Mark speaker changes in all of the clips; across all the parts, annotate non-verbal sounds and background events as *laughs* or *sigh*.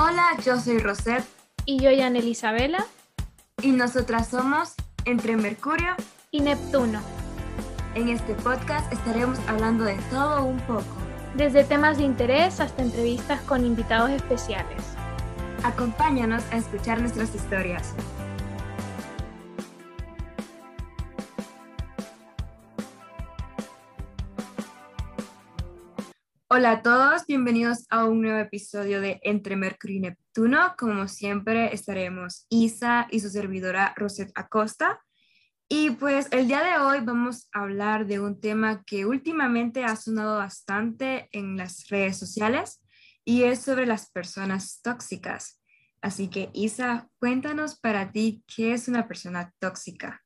Speaker 1: Hola, yo soy Rosette.
Speaker 2: Y yo, Jan Isabela.
Speaker 1: Y nosotras somos Entre Mercurio
Speaker 2: y Neptuno.
Speaker 1: En este podcast estaremos hablando de todo un poco.
Speaker 2: Desde temas de interés hasta entrevistas con invitados especiales.
Speaker 1: Acompáñanos a escuchar nuestras historias. Hola a todos, bienvenidos a un nuevo episodio de Entre Mercurio y Neptuno. Como siempre estaremos Isa y su servidora Rosette Acosta. Y pues el día de hoy vamos a hablar de un tema que últimamente ha sonado bastante en las redes sociales y es sobre las personas tóxicas. Así que Isa, cuéntanos para ti qué es una persona tóxica.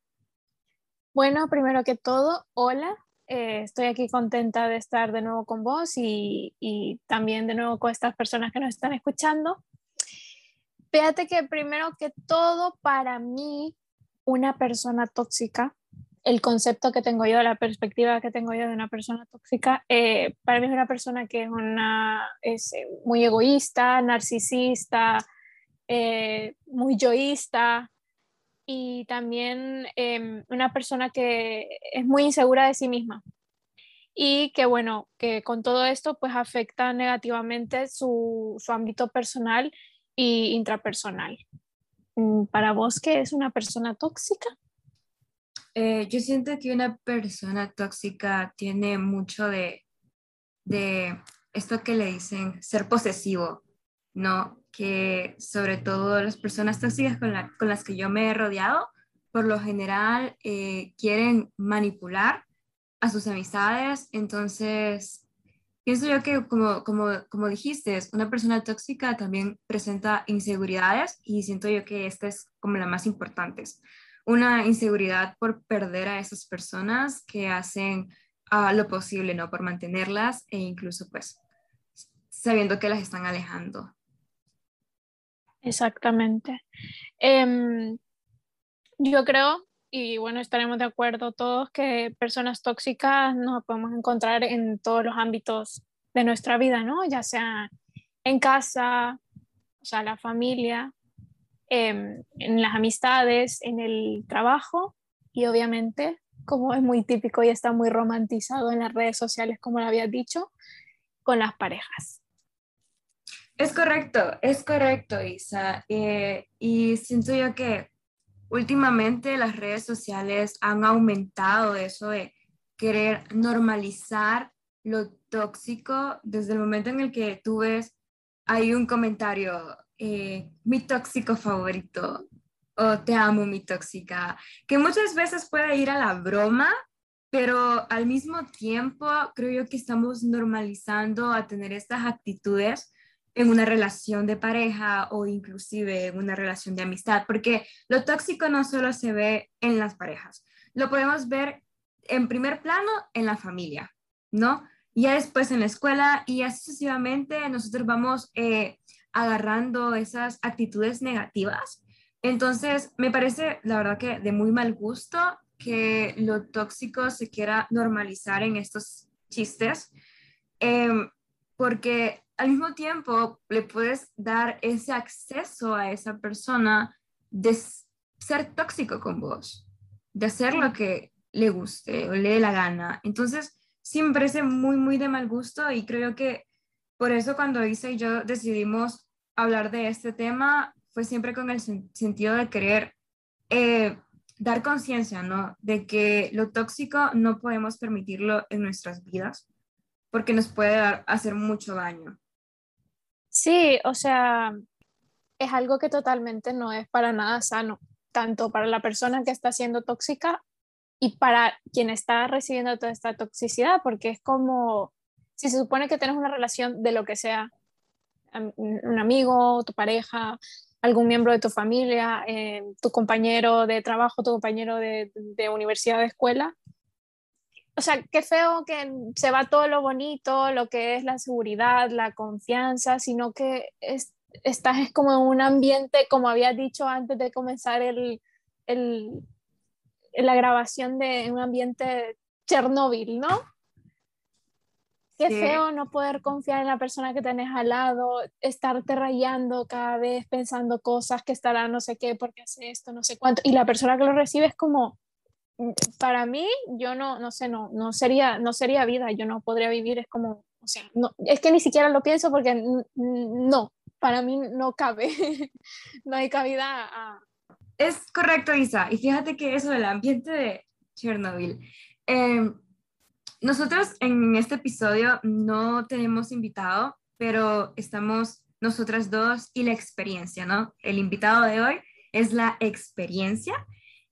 Speaker 2: Bueno, primero que todo, hola, eh, estoy aquí contenta de estar de nuevo con vos y, también de nuevo con estas personas que nos están escuchando. Fíjate que primero que todo, para mí, una persona tóxica, el concepto que tengo yo, la perspectiva que tengo yo de una persona tóxica, eh, para mí es una persona que es, una, es eh, muy egoísta, narcisista, muy yoísta, y también em, una persona que es muy insegura de sí misma y que bueno, que con todo esto pues afecta negativamente su, su ámbito personal y intrapersonal. Mm, ¿Para vos qué es una persona tóxica?
Speaker 1: Eh, yo siento que una persona tóxica tiene mucho de, de esto que le dicen ser posesivo, ¿no? Que sobre todo las personas tóxicas con, con las que yo me he rodeado, por lo general eh, quieren manipular a sus amistades. Entonces, pienso yo que como, como, como dijiste, una persona tóxica también presenta inseguridades y siento yo que esta es como la más importante. Una inseguridad por perder a esas personas que hacen uh, lo posible, ¿no? Por mantenerlas e incluso pues sabiendo que las están alejando.
Speaker 2: Exactamente. Em, yo creo, y bueno, estaremos de acuerdo todos, que personas tóxicas nos podemos encontrar en todos los ámbitos de nuestra vida, ¿no? Ya sea en casa, o sea, la familia, em, en las amistades, en el trabajo y obviamente, como es muy típico y está muy romantizado en las redes sociales, como lo había dicho, con las parejas.
Speaker 1: Es correcto, es correcto, Isa. Eh, y siento yo que últimamente las redes sociales han aumentado eso de querer normalizar lo tóxico desde el momento en el que tú ves, hay un comentario, eh, mi tóxico favorito, o te amo mi tóxica, que muchas veces puede ir a la broma, pero al mismo tiempo creo yo que estamos normalizando a tener estas actitudes en una relación de pareja o inclusive en una relación de amistad, porque lo tóxico no solo se ve en las parejas, lo podemos ver en primer plano en la familia, ¿no? Ya después en la escuela y así sucesivamente nosotros vamos eh, agarrando esas actitudes negativas. Entonces, me parece, la verdad que de muy mal gusto que lo tóxico se quiera normalizar en estos chistes, em, porque al mismo tiempo le puedes dar ese acceso a esa persona de ser tóxico con vos, de hacer lo que le guste o le dé la gana. Entonces, sí me parece muy, muy de mal gusto y creo que por eso cuando Isa y yo decidimos hablar de este tema fue siempre con el sentido de querer eh, dar conciencia, ¿no? De que lo tóxico no podemos permitirlo en nuestras vidas porque nos puede dar, hacer mucho daño.
Speaker 2: Sí, o sea, es algo que totalmente no es para nada sano, tanto para la persona que está siendo tóxica y para quien está recibiendo toda esta toxicidad, porque es como si se supone que tienes una relación de lo que sea, un amigo, tu pareja, algún miembro de tu familia, eh, tu compañero de trabajo, tu compañero de, de universidad, de escuela, o sea, qué feo que se va todo lo bonito, lo que es la seguridad, la confianza, sino que es, estás como en un ambiente, como había dicho antes de comenzar el, el, la grabación de un ambiente Chernóbil, ¿no? Qué feo no poder confiar en la persona que tenés al lado, estarte rayando cada vez pensando cosas que estará no sé qué, porque hace esto, no sé cuánto. Y la persona que lo recibe es como, para mí, yo no, no sé, no, no, sería, no sería vida, yo no podría vivir, es como, o sea, no, es que ni siquiera lo pienso porque no, para mí no cabe, *laughs* no hay cabida.
Speaker 1: Es correcto, Isa. Y fíjate que eso del ambiente de Chernobyl. Em, nosotros en este episodio no tenemos invitado, pero estamos nosotras dos y la experiencia, ¿no? El invitado de hoy es la experiencia.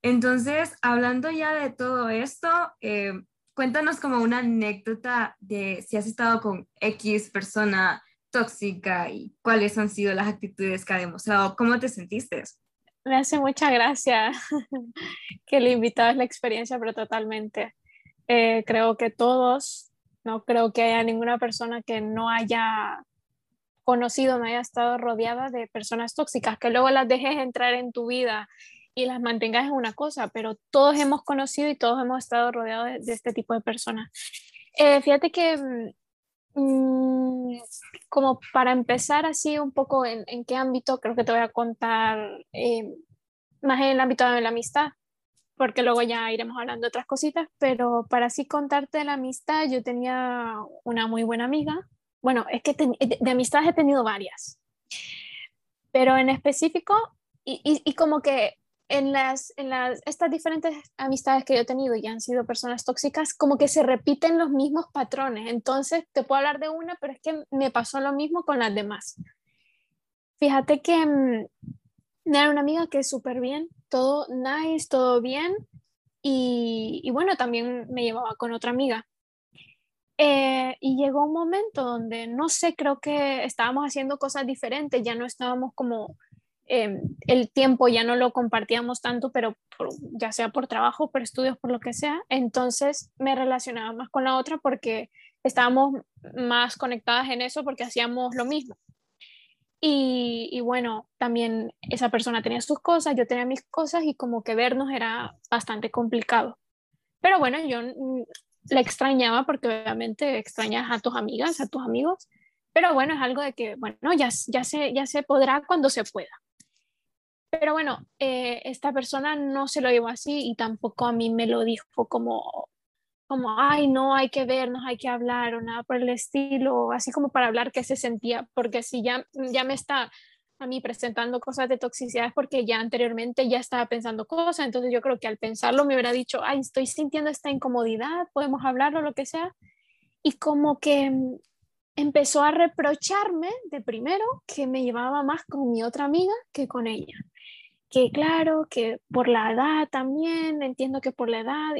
Speaker 1: Entonces, hablando ya de todo esto, em, cuéntanos como una anécdota de si has estado con X persona tóxica y cuáles han sido las actitudes que ha demostrado. ¿Cómo te sentiste?
Speaker 2: Me hace mucha gracia *laughs* que el invitado es la experiencia, pero totalmente. Eh, creo que todos, no creo que haya ninguna persona que no haya conocido, no haya estado rodeada de personas tóxicas, que luego las dejes entrar en tu vida y las mantengas en una cosa, pero todos hemos conocido y todos hemos estado rodeados de, este tipo de personas. Eh, fíjate que mm, como para empezar así un poco en, en, qué ámbito, creo que te voy a contar eh, más en el ámbito de la amistad, porque luego ya iremos hablando de otras cositas, pero para así contarte de la amistad, yo tenía una muy buena amiga. Bueno, es que de, de amistades he tenido varias, pero en específico, y, y, y como que en las, en las, estas diferentes amistades que yo he tenido y han sido personas tóxicas, como que se repiten los mismos patrones. Entonces, te puedo hablar de una, pero es que me pasó lo mismo con las demás. Fíjate que mmm, era una amiga que es súper bien, todo nice, todo bien. Y, y, bueno, también me llevaba con otra amiga. Eh, y llegó un momento donde, no sé, creo que estábamos haciendo cosas diferentes, ya no estábamos como eh, el tiempo ya no lo compartíamos tanto, pero ya sea por trabajo, por estudios, por lo que sea. Entonces me relacionaba más con la otra porque estábamos más conectadas en eso porque hacíamos lo mismo. Y, y, bueno, también esa persona tenía sus cosas, yo tenía mis cosas y como que vernos era bastante complicado. Pero bueno, yo la extrañaba porque obviamente extrañas a tus amigas, a tus amigos. Pero bueno, es algo de que, bueno, ya, ya, se, ya se podrá cuando se pueda. Pero bueno, eh, esta persona no se lo llevó así y tampoco a mí me lo dijo como, como, ay, no, hay que vernos, hay que hablar o nada por el estilo, así como para hablar qué se sentía, porque si ya, ya me está a mí presentando cosas de toxicidad es porque ya anteriormente ya estaba pensando cosas, entonces yo creo que al pensarlo me hubiera dicho, ay, estoy sintiendo esta incomodidad, podemos hablarlo, lo que sea, y como que empezó a reprocharme de primero que me llevaba más con mi otra amiga que con ella que claro, que por la edad también, entiendo que por la edad,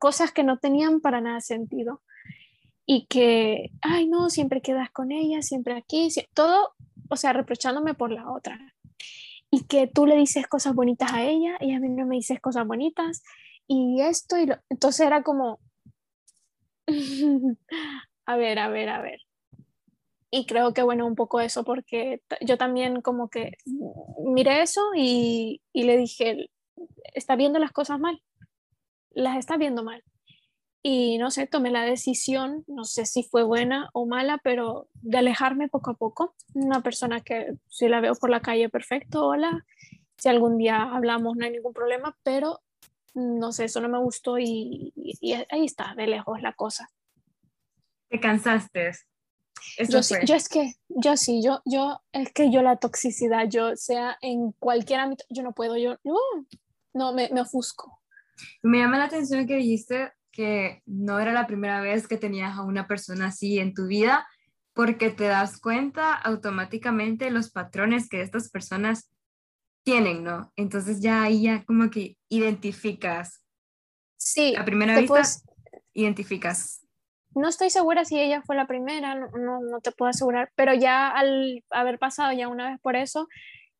Speaker 2: cosas que no tenían para nada sentido. Y que, ay, no, siempre quedas con ella, siempre aquí, todo, o sea, reprochándome por la otra. Y que tú le dices cosas bonitas a ella y a mí no me dices cosas bonitas. Y esto, y lo... entonces era como, *laughs* a ver, a ver, a ver y creo que bueno, un poco eso, porque yo también como que miré eso y, y, le dije, está viendo las cosas mal, las está viendo mal. Y no sé, tomé la decisión, no sé si fue buena o mala, pero de alejarme poco a poco. Una persona que si la veo por la calle, perfecto, hola. Si algún día hablamos, no hay ningún problema, pero no sé, eso no me gustó y, y, ahí está, de lejos la cosa.
Speaker 1: ¿Te cansaste?
Speaker 2: Yo, sí, yo, es que, yo sí, yo, yo, es que yo la toxicidad, yo sea en cualquier ámbito, yo no puedo, yo, no, no, me, me ofusco.
Speaker 1: Me llama la atención que dijiste que no era la primera vez que tenías a una persona así en tu vida, porque te das cuenta automáticamente los patrones que estas personas tienen, ¿no? Entonces ya ahí ya como que identificas.
Speaker 2: Sí.
Speaker 1: A primera vista, identificas
Speaker 2: no estoy segura si ella fue la primera, no, no, te puedo asegurar, pero ya al haber pasado ya una vez por eso,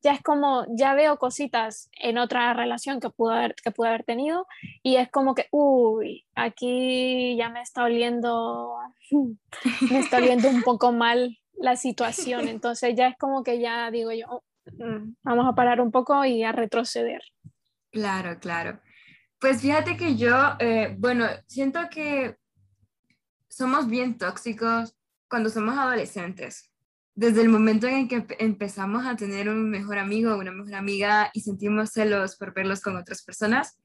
Speaker 2: ya es como, ya veo cositas en otra relación que pude haber, que pude haber tenido y es como que, uy, aquí ya me está oliendo, *laughs* me está oliendo un poco mal la situación, *laughs* entonces ya es como que ya digo yo, oh, mm, vamos a parar un poco y a retroceder.
Speaker 1: Claro, claro. Pues fíjate que yo, eh, bueno, siento que somos bien tóxicos cuando somos adolescentes. Desde el momento en que empezamos a tener un mejor amigo o una mejor amiga y sentimos celos por verlos con otras personas,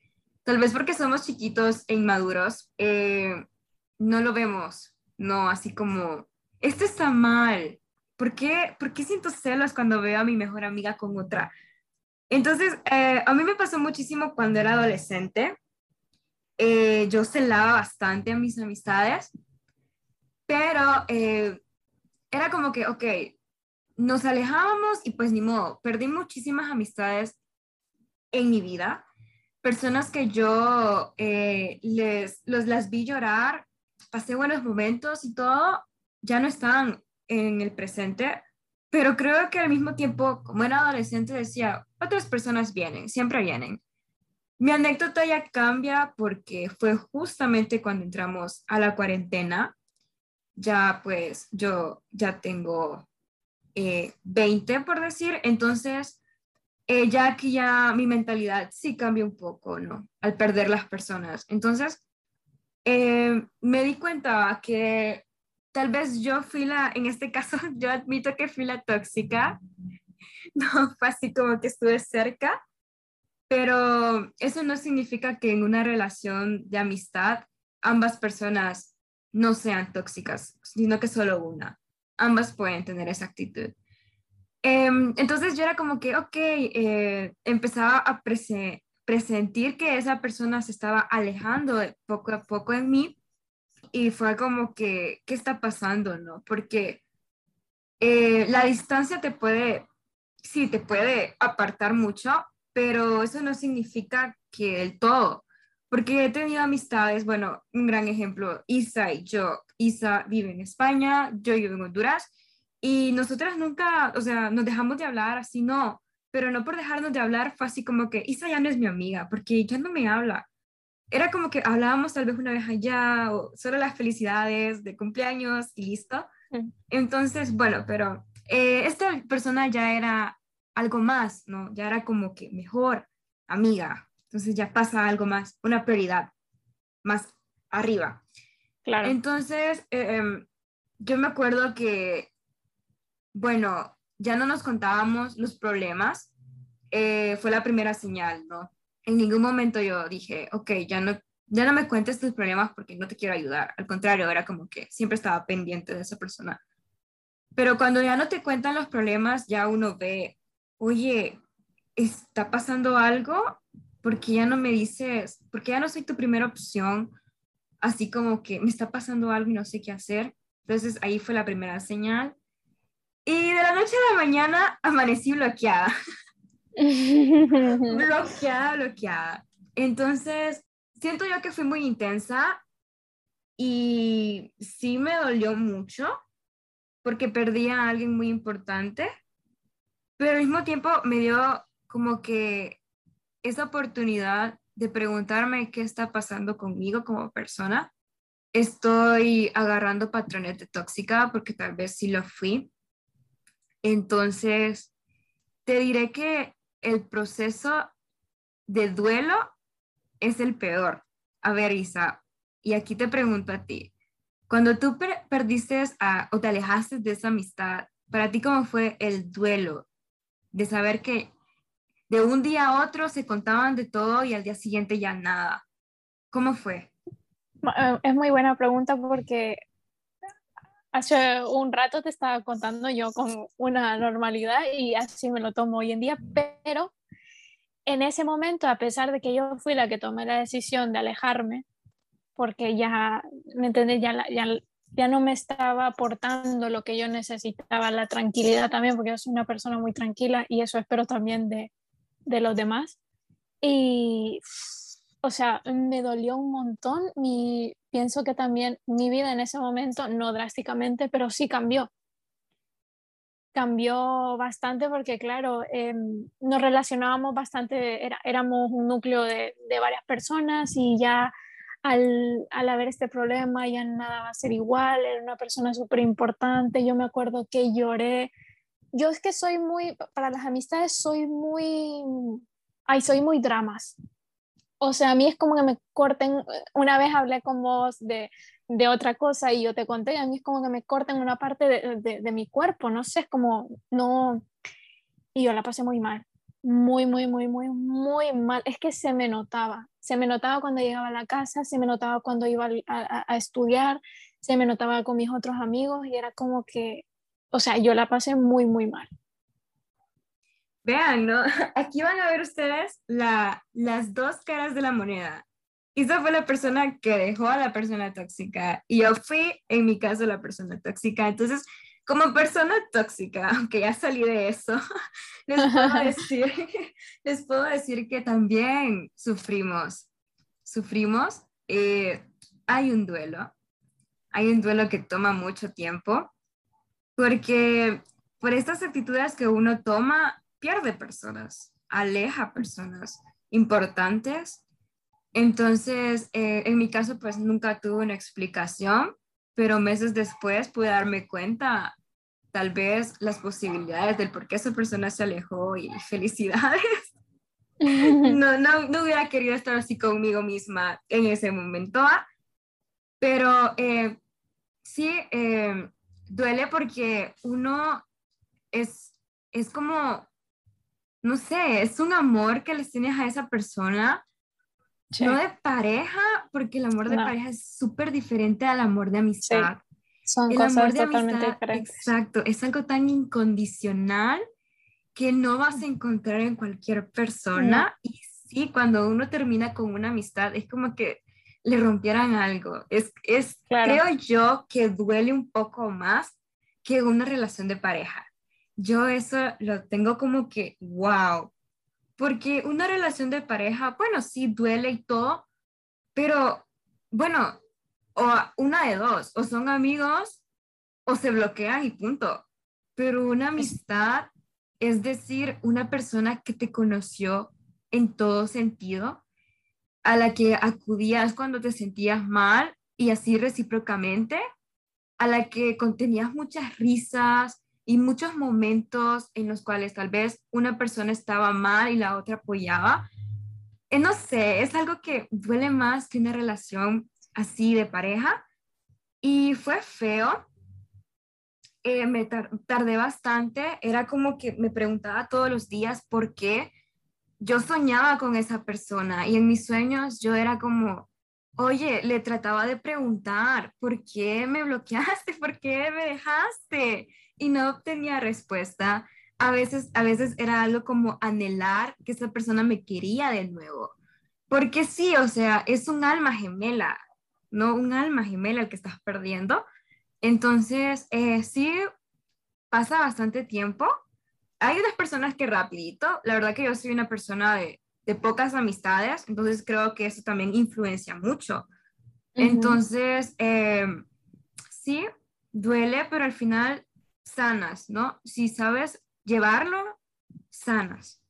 Speaker 1: tal vez porque somos chiquitos e inmaduros, eh, no lo vemos, no, así como, esto está mal, ¿por qué, ¿por qué siento celos cuando veo a mi mejor amiga con otra? Entonces, eh, a mí me pasó muchísimo cuando era adolescente. Eh, yo celaba bastante a mis amistades, pero eh, era como que, ok, nos alejábamos y pues ni modo, perdí muchísimas amistades en mi vida, personas que yo les, los, las vi llorar, pasé buenos momentos y todo, ya no están en el presente, pero creo que al mismo tiempo, como era adolescente, decía, otras personas vienen, siempre vienen. Mi anécdota ya cambia porque fue justamente cuando entramos a la cuarentena. Ya pues yo ya tengo 20 eh, por decir, entonces eh, ya que ya mi mentalidad sí cambia un poco, ¿no? Al perder las personas. Entonces eh, me di cuenta que tal vez yo fui la, en este caso, *laughs* yo admito que fui la tóxica, *laughs* no fue así como que estuve cerca, pero eso no significa que en una relación de amistad ambas personas no sean tóxicas, sino que solo una. Ambas pueden tener esa actitud. Em, entonces yo era como que, ok, eh, empezaba a presentir que esa persona se estaba alejando poco a poco en mí y fue como que, ¿qué está pasando, no? Porque eh, la distancia te puede, sí, te puede apartar mucho, pero eso no significa que el todo, porque he tenido amistades, bueno, un gran ejemplo, Isa y yo, Isa vive en España, yo vivo en Honduras, y nosotras nunca, o sea, nos dejamos de hablar, así no, pero no por dejarnos de hablar fue así como que Isa ya no es mi amiga, porque ya no me habla era como que hablábamos tal vez una vez allá o solo las felicidades de cumpleaños y listo. Mm. Entonces, bueno, pero eh, esta persona ya era algo más, ¿no? Ya era como que mejor amiga. Entonces ya pasa algo más, una prioridad más arriba. Claro. Entonces, eh, em, yo me acuerdo que, bueno, ya no nos contábamos los problemas. Eh, fue la primera señal, ¿no? en ningún momento yo dije, ok, ya no, ya no me cuentes tus problemas porque no te quiero ayudar. Al contrario, era como que siempre estaba pendiente de esa persona. Pero cuando ya no te cuentan los problemas, ya uno ve, oye, está pasando algo, porque ya no me dices, porque ya no soy tu primera opción, así como que me está pasando algo y no sé qué hacer. Entonces ahí fue la primera señal. Y de la noche a la mañana amanecí bloqueada. *laughs* bloqueada, bloqueada. Entonces, siento yo que fui muy intensa y sí me dolió mucho porque perdí a alguien muy importante, pero al mismo tiempo me dio como que esa oportunidad de preguntarme qué está pasando conmigo como persona. Estoy agarrando patrones de tóxica porque tal vez sí lo fui. Entonces, te diré que el proceso de duelo es el peor. A ver, Isa, y aquí te pregunto a ti, cuando tú perdiste o te alejaste de esa amistad, para ti cómo fue el duelo de saber que de un día a otro se contaban de todo y al día siguiente ya nada? ¿Cómo fue?
Speaker 2: Eh, es muy buena pregunta porque hace un rato te estaba contando yo con una normalidad y así me lo tomo hoy en día, pero en ese momento, a pesar de que yo fui la que tomé la decisión de alejarme, porque ya, ¿me entiendes? Ya, ya, ya no me estaba aportando lo que yo necesitaba, la tranquilidad también, porque yo soy una persona muy tranquila y eso espero también de, de los demás. Y o sea, me dolió un montón. Mi, pienso que también mi vida en ese momento, no drásticamente, pero sí cambió. Cambió bastante porque, claro, em, nos relacionábamos bastante, era, éramos un núcleo de, de, varias personas y ya al, al haber este problema ya nada va a ser igual, era una persona súper importante. Yo me acuerdo que lloré. Yo es que soy muy, para las amistades soy muy, ay, soy muy dramas. O sea, a mí es como que me corten, una vez hablé con vos de de otra cosa y yo te conté, a mí es como que me cortan una parte de, de, mi cuerpo, no sé, es como, no, y yo la pasé muy mal, muy, muy, muy, muy, muy mal, es que se me notaba, se me notaba cuando llegaba a la casa, se me notaba cuando iba a, a estudiar, se me notaba con mis otros amigos y era como que, o sea, yo la pasé muy, muy mal.
Speaker 1: Vean, ¿no? *laughs* Aquí van a ver ustedes la, las dos caras de la moneda. Isa fue la persona que dejó a la persona tóxica y yo fui, en mi caso, la persona tóxica. Entonces, como persona tóxica, *laughs* aunque ya salí de eso, *laughs* les puedo decir, les puedo decir que también sufrimos. Sufrimos. Eh, hay un duelo. Hay un duelo que toma mucho tiempo porque por estas actitudes que uno toma, pierde personas, aleja personas importantes entonces, eh, en mi caso, pues nunca tuve una explicación, pero meses después pude darme cuenta tal vez las posibilidades del por qué esa persona se alejó y *laughs* felicidades. *laughs* No, no, no hubiera querido estar así conmigo misma en ese momento, ¿ah? pero eh, sí eh, duele porque uno es, es como, no sé, es un amor que les tienes a esa persona no de pareja, porque el amor de pareja es súper diferente al amor de amistad.
Speaker 2: Son cosas totalmente diferentes.
Speaker 1: Exacto, es algo tan incondicional que no vas a encontrar en cualquier persona. Y sí, cuando uno termina con una amistad, es como que le rompieran algo. Es, es creo yo que duele un poco más que una relación de pareja. Yo eso lo tengo como que, wow, porque una relación de pareja, bueno, sí duele y todo, pero bueno, o una de dos, o son amigos o se bloquean y punto. Pero una amistad es decir, una persona que te conoció en todo sentido, a la que acudías cuando te sentías mal y así recíprocamente, a la que contenías muchas risas, y muchos momentos en los cuales tal vez una persona estaba mal y la otra apoyaba. Eh, no sé, es algo que duele más que una relación así de pareja. Y fue feo. Eh, me tardé bastante. Era como que me preguntaba todos los días por qué yo soñaba con esa persona y en mis sueños yo era como, oye, le trataba de preguntar, ¿por qué me bloqueaste? ¿Por qué me dejaste? y no obtenía respuesta, a veces, a veces era algo como anhelar que esa persona me quería de nuevo. Porque sí, o sea, es un alma gemela, ¿no? Un alma gemela el que estás perdiendo. Entonces, eh, sí, pasa bastante tiempo. Hay unas personas que rapidito, la verdad que yo soy una persona de, de pocas amistades, entonces creo que eso también influencia mucho. Entonces, eh, sí, duele, pero al final sanas, ¿no? Si sabes llevarlo, sanas.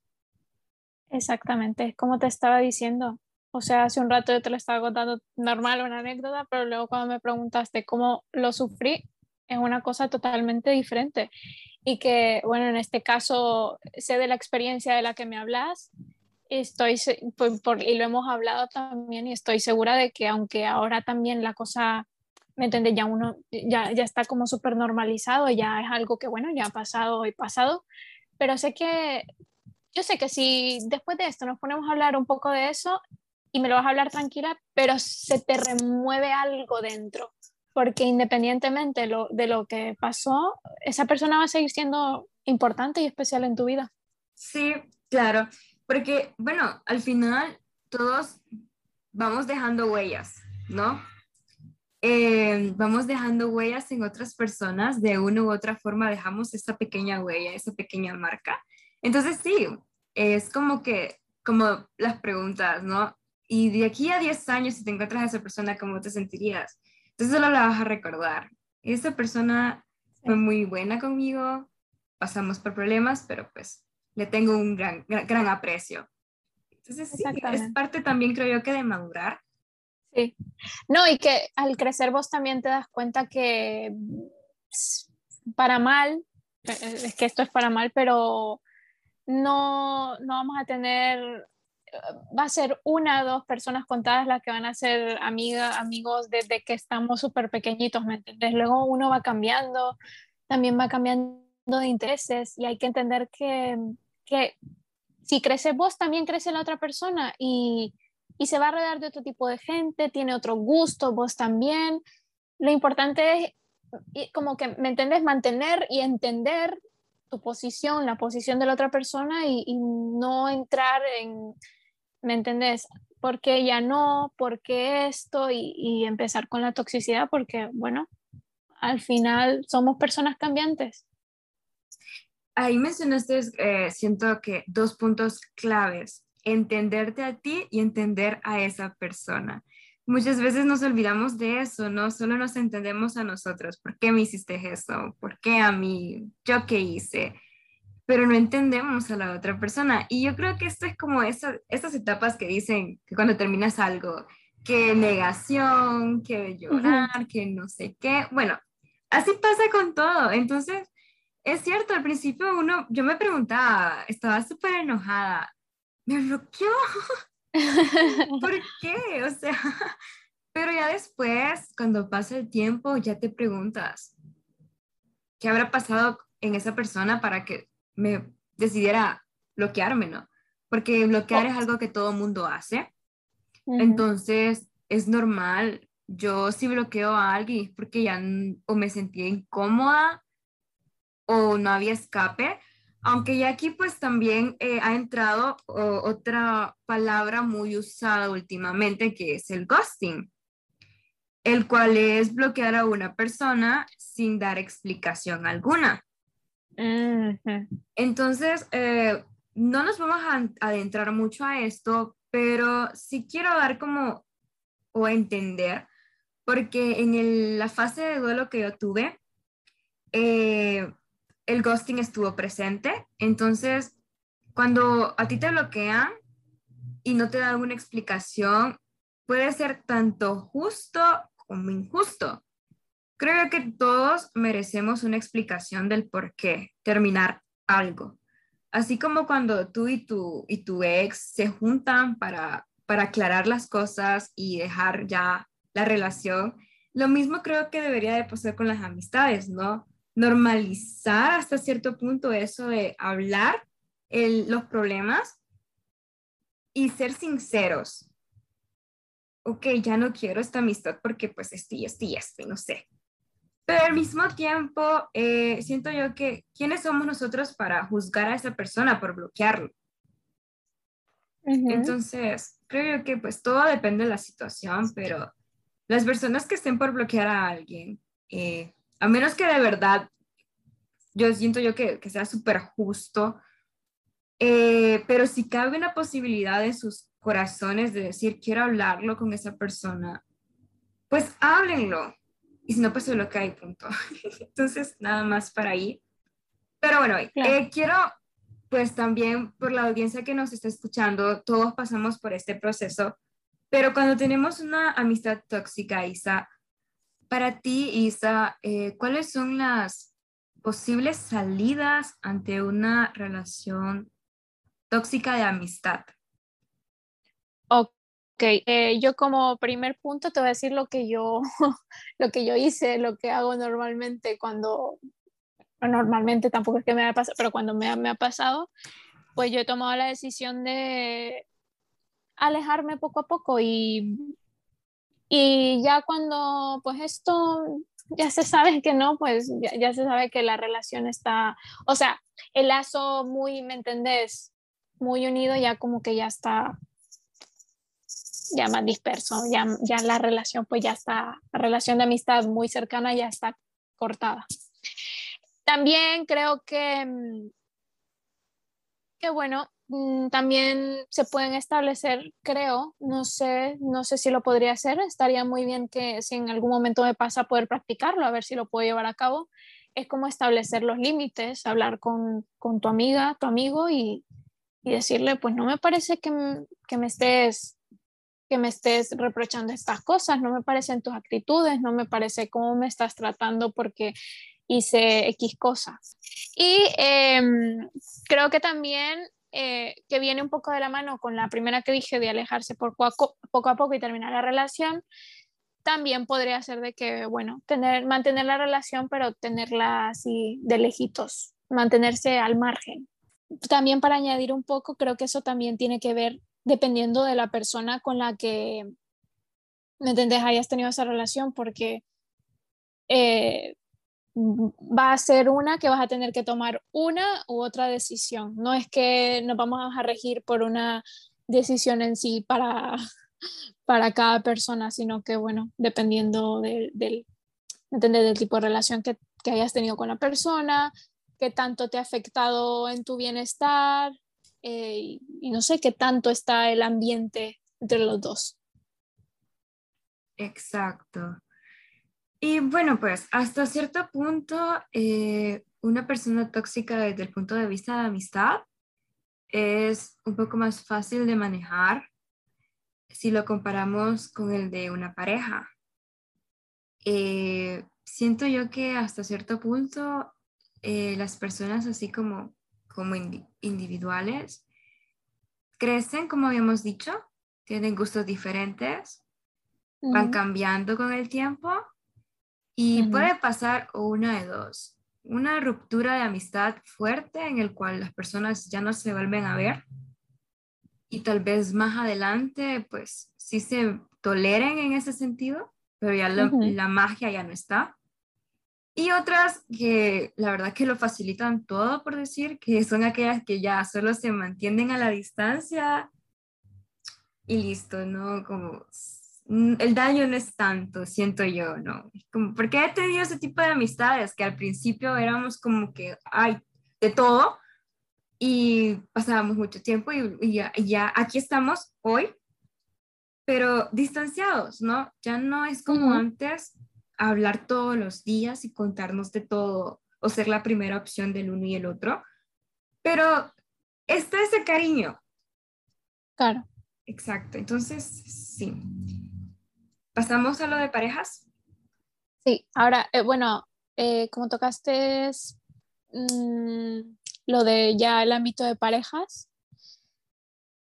Speaker 2: Exactamente, como te estaba diciendo. O sea, hace un rato yo te lo estaba contando normal, una anécdota, pero luego cuando me preguntaste cómo lo sufrí, es una cosa totalmente diferente. Y que, bueno, en este caso sé de la experiencia de la que me hablas, estoy, por, y lo hemos hablado también, y estoy segura de que aunque ahora también la cosa ¿me entiendes? Ya uno ya, ya está como súper normalizado, ya es algo que, bueno, ya ha pasado y pasado, pero sé que, yo sé que si después de esto nos ponemos a hablar un poco de eso y me lo vas a hablar tranquila, pero se te remueve algo dentro, porque independientemente de lo, de lo que pasó, esa persona va a seguir siendo importante y especial en tu vida.
Speaker 1: Sí, claro, porque, bueno, al final todos vamos dejando huellas, ¿no? Eh, vamos dejando huellas en otras personas, de una u otra forma dejamos esa pequeña huella, esa pequeña marca. Entonces sí, es como que, como las preguntas, ¿no? Y de aquí a 10 años, si te encuentras a esa persona, ¿cómo te sentirías? Entonces solo la vas a recordar. Esa persona fue muy buena conmigo, pasamos por problemas, pero pues le tengo un gran, gran, aprecio. Entonces sí, es parte también creo yo que de madurar
Speaker 2: Sí. No, y que al crecer vos también te das cuenta que para mal, es que esto es para mal, pero no, no vamos a tener va a ser una o dos personas contadas las que van a ser amigas, amigos desde que estamos súper pequeñitos, ¿me entiendes? Luego uno va cambiando, también va cambiando de intereses y hay que entender que, que si creces vos, también crece la otra persona y, y se va a rodear de otro tipo de gente, tiene otro gusto, vos también. Lo importante es, como que, ¿me entiendes? Mantener y entender tu posición, la posición de la otra persona y, y no entrar en ¿me entendés? ¿Por qué ya no? ¿Por qué esto? Y, empezar con la toxicidad porque, bueno, al final somos personas cambiantes.
Speaker 1: Ahí mencionaste, eh, siento que dos puntos claves, entenderte a ti y entender a esa persona. Muchas veces nos olvidamos de eso, ¿no? Solo nos entendemos a nosotros. ¿Por qué me hiciste eso? ¿Por qué a mí? ¿Yo qué hice? Pero no entendemos a la otra persona. Y yo creo que esto es como esa, esas etapas que dicen que cuando terminas algo, que negación, que llorar, que no sé qué. Bueno, así pasa con todo. Entonces, es cierto, al principio uno, yo me preguntaba, estaba súper enojada, me bloqueó. *laughs* ¿Por qué? O sea, pero ya después, cuando pasa el tiempo, ya te preguntas, ¿qué habrá pasado en esa persona para que me decidiera bloquearme, ¿no? Porque bloquear es algo que todo mundo hace. Entonces, es normal. Yo si bloqueo a alguien es porque ya o me sentía incómoda o no había escape. Aunque ya aquí pues también eh, ha entrado otra palabra muy usada últimamente que es el ghosting, el cual es bloquear a una persona sin dar explicación alguna. Entonces, eh, no nos vamos a adentrar mucho a esto, pero sí quiero dar como o entender, porque en la fase de duelo que yo tuve, eh, el ghosting estuvo presente. Entonces, cuando a ti te bloquean y no te dan una explicación, puede ser tanto justo como injusto. Creo que todos merecemos una explicación del por qué terminar algo. Así como cuando tú y tu, y tu ex se juntan para, para aclarar las cosas y dejar ya la relación, lo mismo creo que debería de pasar con las amistades, ¿no? Normalizar hasta cierto punto eso de hablar los problemas y ser sinceros. Ok, ya no quiero esta amistad porque pues estoy, estoy, estoy, no sé. Pero al mismo tiempo, eh, siento yo que, ¿quiénes somos nosotros para juzgar a esa persona por bloquearlo? Entonces, creo yo que pues todo depende de la situación, pero las personas que estén por bloquear a alguien, eh, a menos que de verdad, yo siento yo que, que sea súper justo, eh, pero si cabe una posibilidad en sus corazones de decir, quiero hablarlo con esa persona, pues háblenlo, y si no, pues lo que hay, punto. *laughs* Entonces, nada más para ahí. Pero bueno, eh, quiero, pues también por la audiencia que nos está escuchando, todos pasamos por este proceso, pero cuando tenemos una amistad tóxica, Isa, para ti, Isa, eh, ¿cuáles son las posibles salidas ante una relación tóxica de amistad?
Speaker 2: Ok, eh, yo como primer punto te voy a decir lo que yo, *laughs* lo que yo hice, lo que hago normalmente cuando, normalmente tampoco es que me haya pasado, pero cuando me, me ha pasado, pues yo he tomado la decisión de alejarme poco a poco y, y ya cuando pues esto ya se sabe que no, pues ya, ya, se sabe que la relación está, o sea, el lazo muy, ¿me entendés? Muy unido, ya como que ya está ya más disperso, ya, ya la relación pues ya está, la relación de amistad muy cercana ya está cortada. También creo que, mm, que bueno, mm, también se pueden establecer, creo, no sé, no sé si lo podría hacer, estaría muy bien que si en algún momento me pasa poder practicarlo, a ver si lo puedo llevar a cabo, es como establecer los límites, hablar con, con tu amiga, tu amigo y, y, decirle, pues no me parece que, que me estés que me estés reprochando estas cosas, no me parecen tus actitudes, no me parece cómo me estás tratando porque hice X cosas. Y em, creo que también eh, que viene un poco de la mano con la primera que dije de alejarse poco a, poco a poco y terminar la relación, también podría ser de que, bueno, tener, mantener la relación, pero tenerla así de lejitos, mantenerse al margen. También para añadir un poco, creo que eso también tiene que ver dependiendo de la persona con la que, ¿me entendés?, hayas tenido esa relación, porque eh, va a ser una que vas a tener que tomar una u otra decisión. No es que nos vamos a regir por una decisión en sí para, *laughs* para cada persona, sino que, bueno, dependiendo del, del, del tipo de relación que, que hayas tenido con la persona, qué tanto te ha afectado en tu bienestar eh, y, no sé qué tanto está el ambiente entre los dos.
Speaker 1: Exacto. Y bueno, pues hasta cierto punto, eh, una persona tóxica desde el punto de vista de amistad es un poco más fácil de manejar si lo comparamos con el de una pareja. Eh, siento yo que hasta cierto punto eh, las personas así como, como individuales crecen, como habíamos dicho, tienen gustos diferentes, van cambiando con el tiempo y puede pasar una de dos. Una ruptura de amistad fuerte en el cual las personas ya no se vuelven a ver y tal vez más adelante pues sí se toleren en ese sentido, pero ya la magia ya no está. Y otras que la verdad que lo facilitan todo, por decir, que son aquellas que ya solo se mantienen a la distancia y listo, ¿no? Como el daño no es tanto, siento yo, ¿no? Como, porque he tenido ese tipo de amistades que al principio éramos como que, ay, de todo, y pasábamos mucho tiempo y, ya, ya, aquí estamos hoy, pero distanciados, ¿no? Ya no es como antes hablar todos los días y contarnos de todo o ser la primera opción del uno y el otro, pero está ese cariño.
Speaker 2: Claro.
Speaker 1: Exacto, entonces sí. ¿Pasamos a lo de parejas?
Speaker 2: Sí, ahora, eh, bueno, eh, como tocaste mm, lo de ya el ámbito de parejas,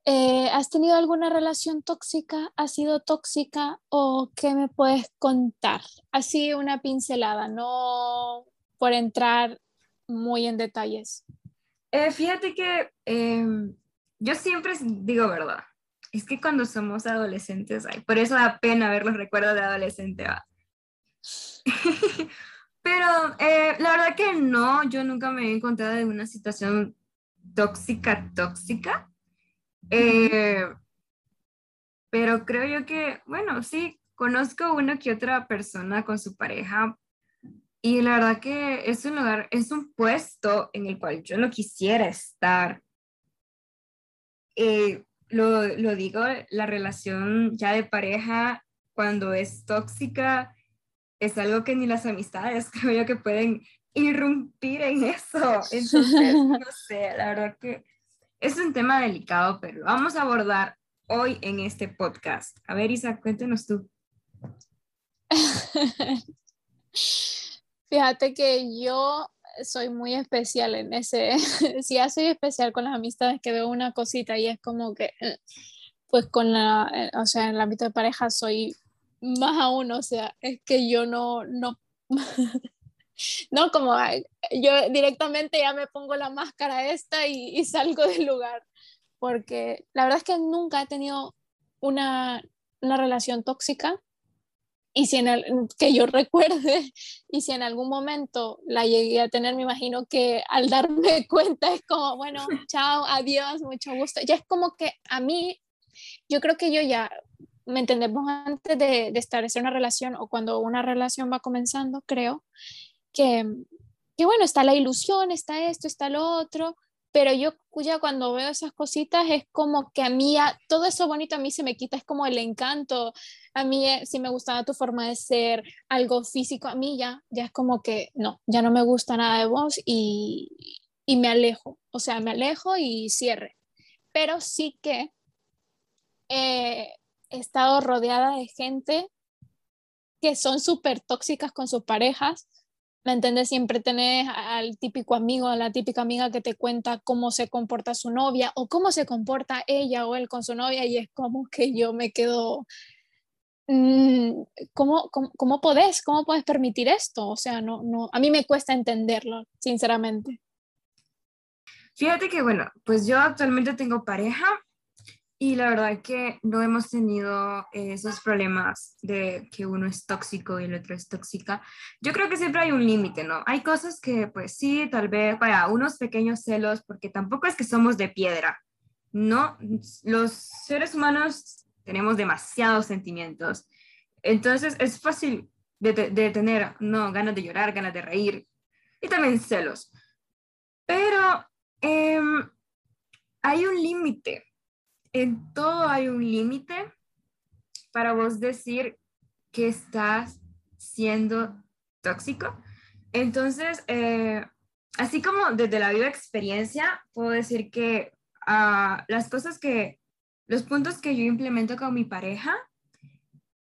Speaker 2: eh, ¿has tenido alguna relación tóxica? ¿Ha sido tóxica? ¿O qué me puedes contar? Así una pincelada, no por entrar muy en detalles.
Speaker 1: fíjate que em, yo siempre digo verdad es que cuando somos adolescentes, ay, por eso da pena ver los recuerdos de adolescente. *laughs* Pero eh, la verdad que no, yo nunca me he encontrado en una situación tóxica, tóxica. Eh, pero creo yo que, bueno, sí, conozco una que otra persona con su pareja y la verdad que es un lugar, es un puesto en el cual yo no quisiera estar. Eh, lo, lo digo, la relación ya de pareja cuando es tóxica es algo que ni las amistades *laughs* creo yo que pueden irrumpir en eso. Entonces, *laughs* no sé, la verdad que es un tema delicado, pero lo vamos a abordar hoy en este podcast. A ver, Isa, cuéntanos tú. *laughs*
Speaker 2: Fíjate que yo soy muy especial en ese, *laughs* sí, ya soy especial con las amistades que veo una cosita y es como que, eh, pues con la, eh, o sea, en el ámbito de pareja soy más aún, o sea, es que yo no, no, *laughs* *laughs* no, como yo directamente ya me pongo la máscara esta y, y salgo del lugar, porque la verdad es que nunca he tenido una, una relación tóxica y si en el, que yo *laughs* recuerde, y si en algún momento la llegué a tener, me imagino que al darme *laughs* cuenta es como, bueno, chao, adiós, mucho gusto. Ya es como que a mí, yo creo que yo ya, me entendemos antes de, de establecer una relación o cuando una relación va comenzando, creo que, que bueno, está la ilusión, está esto, está lo otro, pero yo ya cuando veo esas cositas es como que a mí, todo eso bonito a mí se me quita, es como el encanto, a mí eh, si me gustaba tu forma de ser, algo físico, a mí ya, ya es como que no, ya no me gusta nada de vos y, y me alejo, o sea, me alejo y cierre, pero sí que eh, he estado rodeada de gente que son súper tóxicas con sus parejas, ¿Me entiendes? Siempre tenés al típico amigo, a la típica amiga que te cuenta cómo se comporta su novia o cómo se comporta ella o él con su novia y es como que yo me quedo, mm, ¿cómo, cómo, cómo podés? ¿Cómo puedes permitir esto? O sea, no, no, a mí me cuesta entenderlo, sinceramente.
Speaker 1: Fíjate que, bueno, pues yo actualmente tengo pareja y la verdad que no hemos tenido esos problemas de que uno es tóxico y el otro es tóxica. Yo creo que siempre hay un límite, ¿no? Hay cosas que pues sí, tal vez para unos pequeños celos, porque tampoco es que somos de piedra, ¿no? Los seres humanos tenemos demasiados sentimientos. Entonces es fácil de, de tener, no, ganas de llorar, ganas de reír y también celos. Pero eh, hay un límite en todo hay un límite para vos decir que estás siendo tóxico. Entonces, eh, así como desde la viva experiencia, puedo decir que ah, las cosas que, los puntos que yo implemento con mi pareja,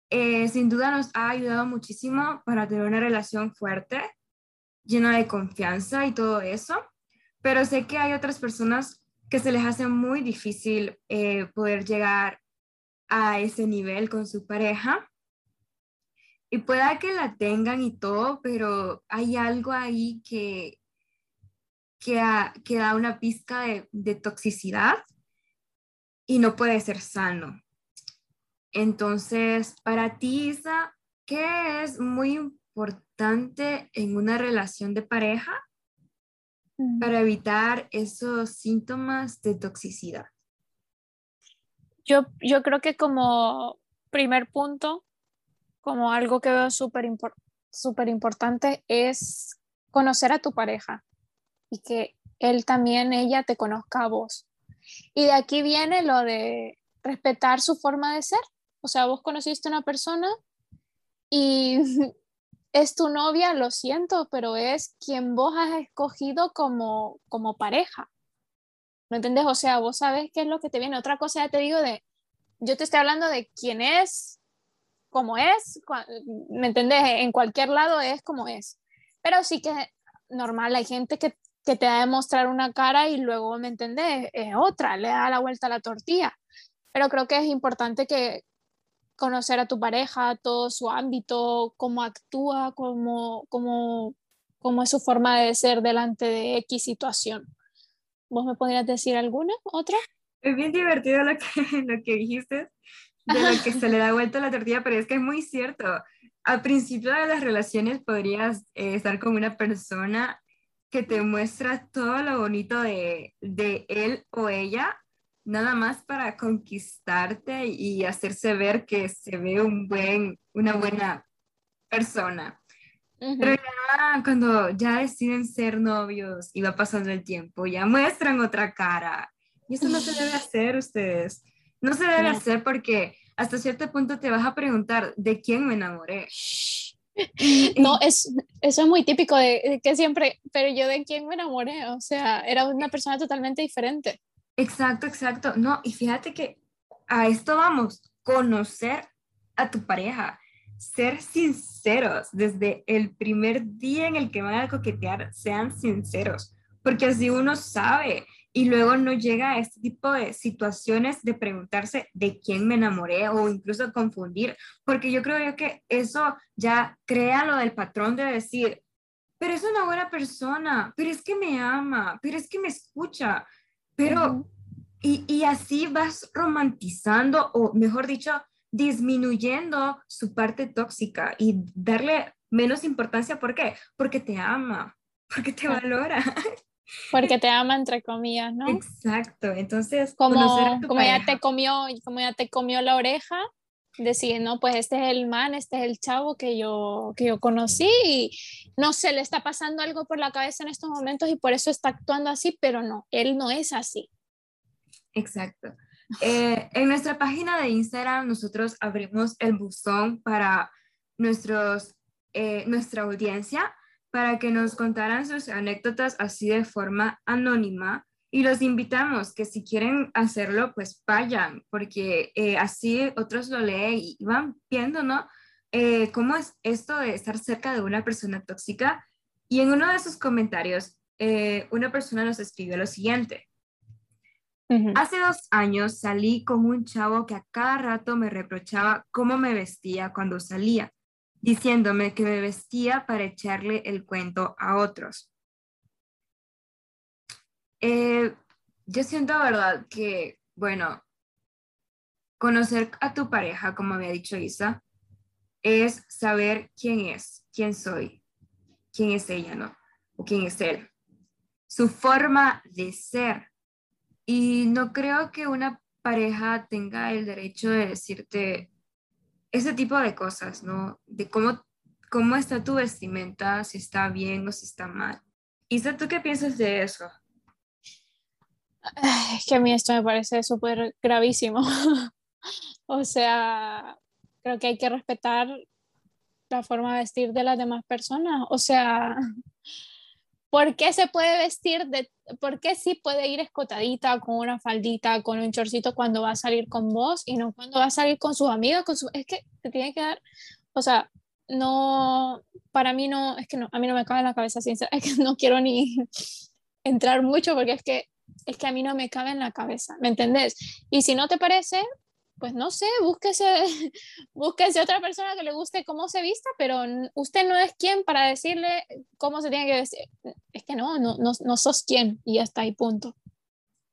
Speaker 1: eh, sin duda nos ha ayudado muchísimo para tener una relación fuerte, llena de confianza y todo eso. Pero sé que hay otras personas que se les hace muy difícil eh, poder llegar a ese nivel con su pareja. Y pueda que la tengan y todo, pero hay algo ahí que, que, da una pizca de, de toxicidad y no puede ser sano. Entonces, para ti, Isa, ¿qué es muy importante en una relación de pareja para evitar esos síntomas de toxicidad?
Speaker 2: Yo, yo creo que como primer punto, como algo que veo súper super importante, es conocer a tu pareja y que él también, ella te conozca a vos. Y de aquí viene lo de respetar su forma de ser. O sea, vos conociste a una persona y *laughs* es tu novia, lo siento, pero es quien vos has escogido como, como pareja. ¿Me entendés? O sea, vos sabes qué es lo que te viene. Otra cosa ya te digo de, yo te estoy hablando de quién es, cómo es, ¿me entendés? En cualquier lado es como es. Pero sí que normal, hay gente que, que te va a demostrar una cara y luego, ¿me entendés? Es otra, le da la vuelta a la tortilla. Pero creo que es importante que, conocer a tu pareja, todo su ámbito, cómo actúa, cómo, cómo, cómo es su forma de ser delante de X situación. ¿Vos me podrías decir alguna, otra?
Speaker 1: Es bien divertido lo que, *laughs* lo que dijiste, de lo que se le da vuelta la tortilla, pero es que es muy cierto. Al principio de las relaciones podrías eh, estar con una persona que te muestra todo lo bonito de, de él o ella nada más para conquistarte y hacerse ver que se ve un buen, una buena persona. Pero ya cuando ya deciden ser novios y va pasando el tiempo, ya muestran otra cara. Y eso no se debe hacer ustedes. No se debe hacer porque hasta cierto punto te vas a preguntar, ¿de quién me enamoré?
Speaker 2: no, es, eso es muy típico de, que siempre, pero yo de quién me enamoré, o sea, era una persona totalmente diferente.
Speaker 1: Exacto, exacto. No, y fíjate que a esto vamos, conocer a tu pareja, ser sinceros desde el primer día en el que van a coquetear, sean sinceros, porque así uno sabe y luego no llega a este tipo de situaciones de preguntarse de quién me enamoré o incluso confundir, porque yo creo que eso ya crea lo del patrón de decir, pero es una buena persona, pero es que me ama, pero es que me escucha, pero, y, y, así vas romantizando, o mejor dicho, disminuyendo su parte tóxica y darle menos importancia. ¿Por qué? Porque te ama, *laughs* porque te valora.
Speaker 2: Porque te ama, entre comillas, ¿no?
Speaker 1: Exacto. Entonces,
Speaker 2: como, como ya te comió, como ya te comió la oreja, decir, no, pues este es el man, este es el chavo que yo, que yo conocí y no sé, le está pasando algo por la cabeza en estos momentos y por eso está actuando así, pero no, él no es así.
Speaker 1: Exacto. Eh, en nuestra página de Instagram nosotros abrimos el buzón para nuestros, eh, nuestra audiencia para que nos contaran sus anécdotas así de forma anónima y los invitamos que si quieren hacerlo, pues vayan, porque eh, así otros lo leen y van viendo, ¿no? Eh, ¿Cómo es esto de estar cerca de una persona tóxica? Y en uno de sus comentarios, eh, una persona nos escribió lo siguiente. Hace dos años salí con un chavo que a cada rato me reprochaba cómo me vestía cuando salía, diciéndome que me vestía para echarle el cuento a otros. Eh, yo siento, verdad, que, bueno, conocer a tu pareja, como había dicho Isa, es saber quién es, quién soy, quién es ella, ¿no? O quién es él. Su forma de ser y no creo que una pareja tenga el derecho de decirte ese tipo de cosas, ¿no? De cómo, cómo está tu vestimenta, si está bien o si está mal. Isa, ¿tú qué piensas de eso?
Speaker 2: Es que a mí esto me parece súper gravísimo. *laughs* o sea, creo que hay que respetar la forma de vestir de las demás personas. O sea, ¿por qué se puede vestir de, por qué sí puede ir escotadita con una faldita, con un chorcito cuando va a salir con vos y no cuando va a salir con sus amigas, con su, es que te tiene que dar, o sea, no, para mí no, es que no, a mí no me cabe en la cabeza, sincera, *laughs* es que no quiero ni entrar mucho porque es que, es que a mí no me cabe en la cabeza, ¿me entendés? Y si no te parece, pues no sé, búsquese, *laughs* búsquese otra persona que le guste cómo se vista, pero usted no es quien para decirle cómo se tiene que vestir. Es que no, no, no, sos quien y ya está ahí, punto.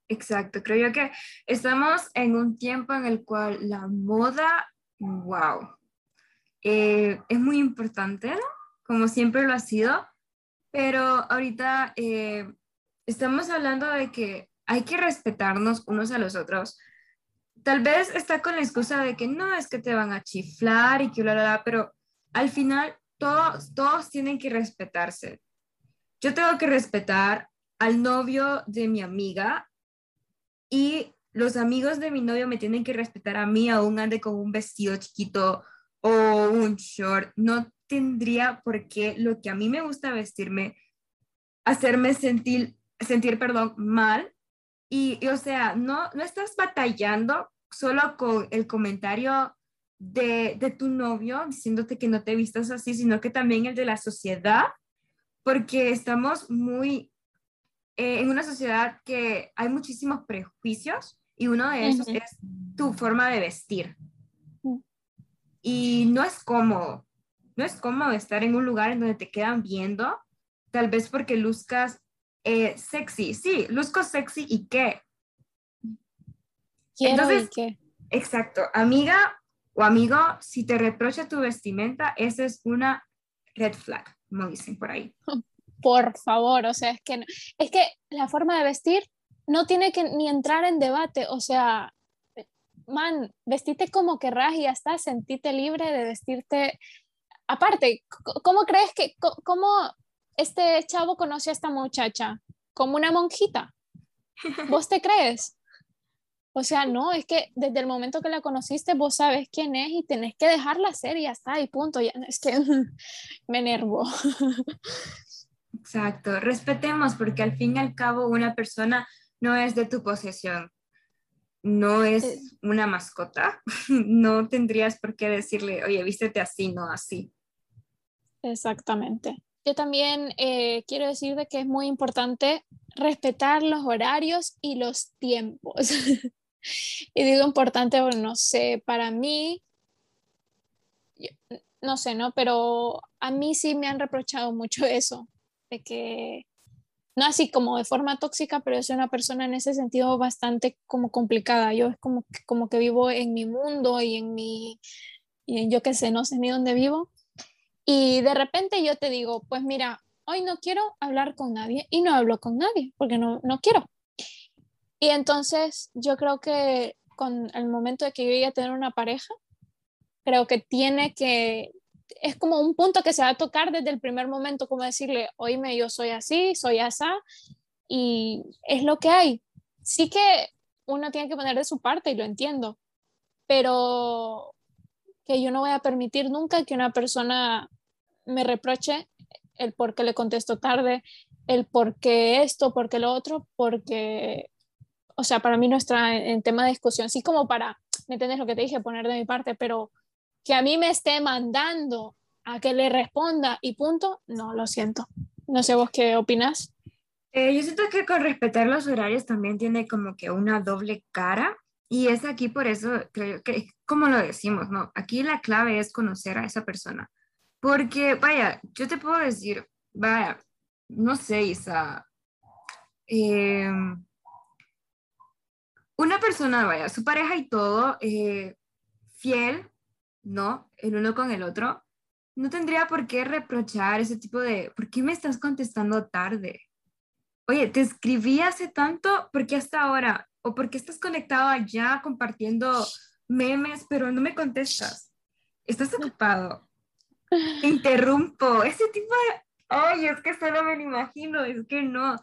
Speaker 1: Exacto, creo yo que estamos en un tiempo en el cual la moda, wow, eh, es muy importante, como siempre lo ha sido, pero ahorita eh, estamos hablando de que hay que respetarnos unos a los otros, tal vez está con la excusa de que no es que te van a chiflar y que bla, bla, bla, pero al final todos, todos tienen que respetarse. Yo tengo que respetar al novio de mi amiga y los amigos de mi novio me tienen que respetar a mí, aún ande con un vestido chiquito o un short. No tendría por qué lo que a mí me gusta vestirme, hacerme sentir, sentir perdón, mal. Y, y, o sea, no, no estás batallando solo con el comentario de, de, tu novio diciéndote que no te vistas así, sino que también el de la sociedad, porque estamos muy eh, en una sociedad que hay muchísimos prejuicios y uno de esos es tu forma de vestir. Y no es cómodo, no es cómodo estar en un lugar en donde te quedan viendo, tal vez porque luzcas eh, sexy, sí, luzco sexy y qué,
Speaker 2: entonces, qué.
Speaker 1: Exacto. Amiga o amigo, si te reprocha tu vestimenta, esa es una red flag, como dicen por ahí. *laughs*
Speaker 2: Por favor, o sea, es que, es que la forma de vestir no tiene que ni entrar en debate, o sea, man, vestite como querrás y ya está, sentite libre de vestirte. Aparte, ¿cómo crees que, cómo este chavo conoce a esta muchacha? Como una monjita. ¿Vos te crees? O sea, no, es que desde el momento que la conociste vos sabes quién es y tenés que dejarla ser y ya está, y punto. Ya, es que *laughs* me enervo.
Speaker 1: Exacto, respetemos porque al fin y al cabo una persona no es de tu posesión, no es eh. una mascota, *laughs* no tendrías por qué decirle, oye, vístete así, no así.
Speaker 2: Exactamente. Yo también eh, quiero decir de que es muy importante respetar los horarios y los tiempos. *laughs* y digo importante, bueno, no sé, para mí, no sé, ¿no? Pero a mí sí me han reprochado mucho *laughs* eso, de que, no así como de forma tóxica, pero yo soy una persona en ese sentido bastante como complicada. Yo es como, como que vivo en mi mundo y en mi, y yo qué sé, no sé ni dónde vivo. Y de repente yo te digo, pues mira, hoy no quiero hablar con nadie y no hablo con nadie porque no, no quiero. Y entonces yo creo que con el momento de que yo llegue a tener una pareja, creo que tiene que, es como un punto que se va a tocar desde el primer momento, como decirle, oíme, yo soy así, soy asa, y es lo que hay. Sí que uno tiene que poner de su parte y lo entiendo, pero que yo no voy a permitir nunca que una persona me reproche el por qué le contesto tarde, el por qué esto, por qué lo otro, porque o sea, para mí no está en, tema de discusión, sí como para, ¿me entiendes lo que te dije? Poner de mi parte, pero que a mí me esté mandando a que le responda y punto, no, lo siento. No sé vos qué opinas.
Speaker 1: Eh, yo siento que con respetar los horarios también tiene como que una doble cara y es aquí por eso creo que, como lo decimos, ¿no? Aquí la clave es conocer a esa persona. Porque, vaya, yo te puedo decir, vaya, no sé, Isa, eh, una persona, vaya, su pareja y todo, eh, fiel, ¿no? El uno con el otro, no tendría por qué reprochar ese tipo de, ¿por qué me estás contestando tarde? Oye, te escribí hace tanto, ¿por qué hasta ahora? ¿O por qué estás conectado allá compartiendo memes, pero no me contestas? ¿Estás ocupado? Te interrumpo. Ese tipo de, ay, es que solo me lo imagino, es que no,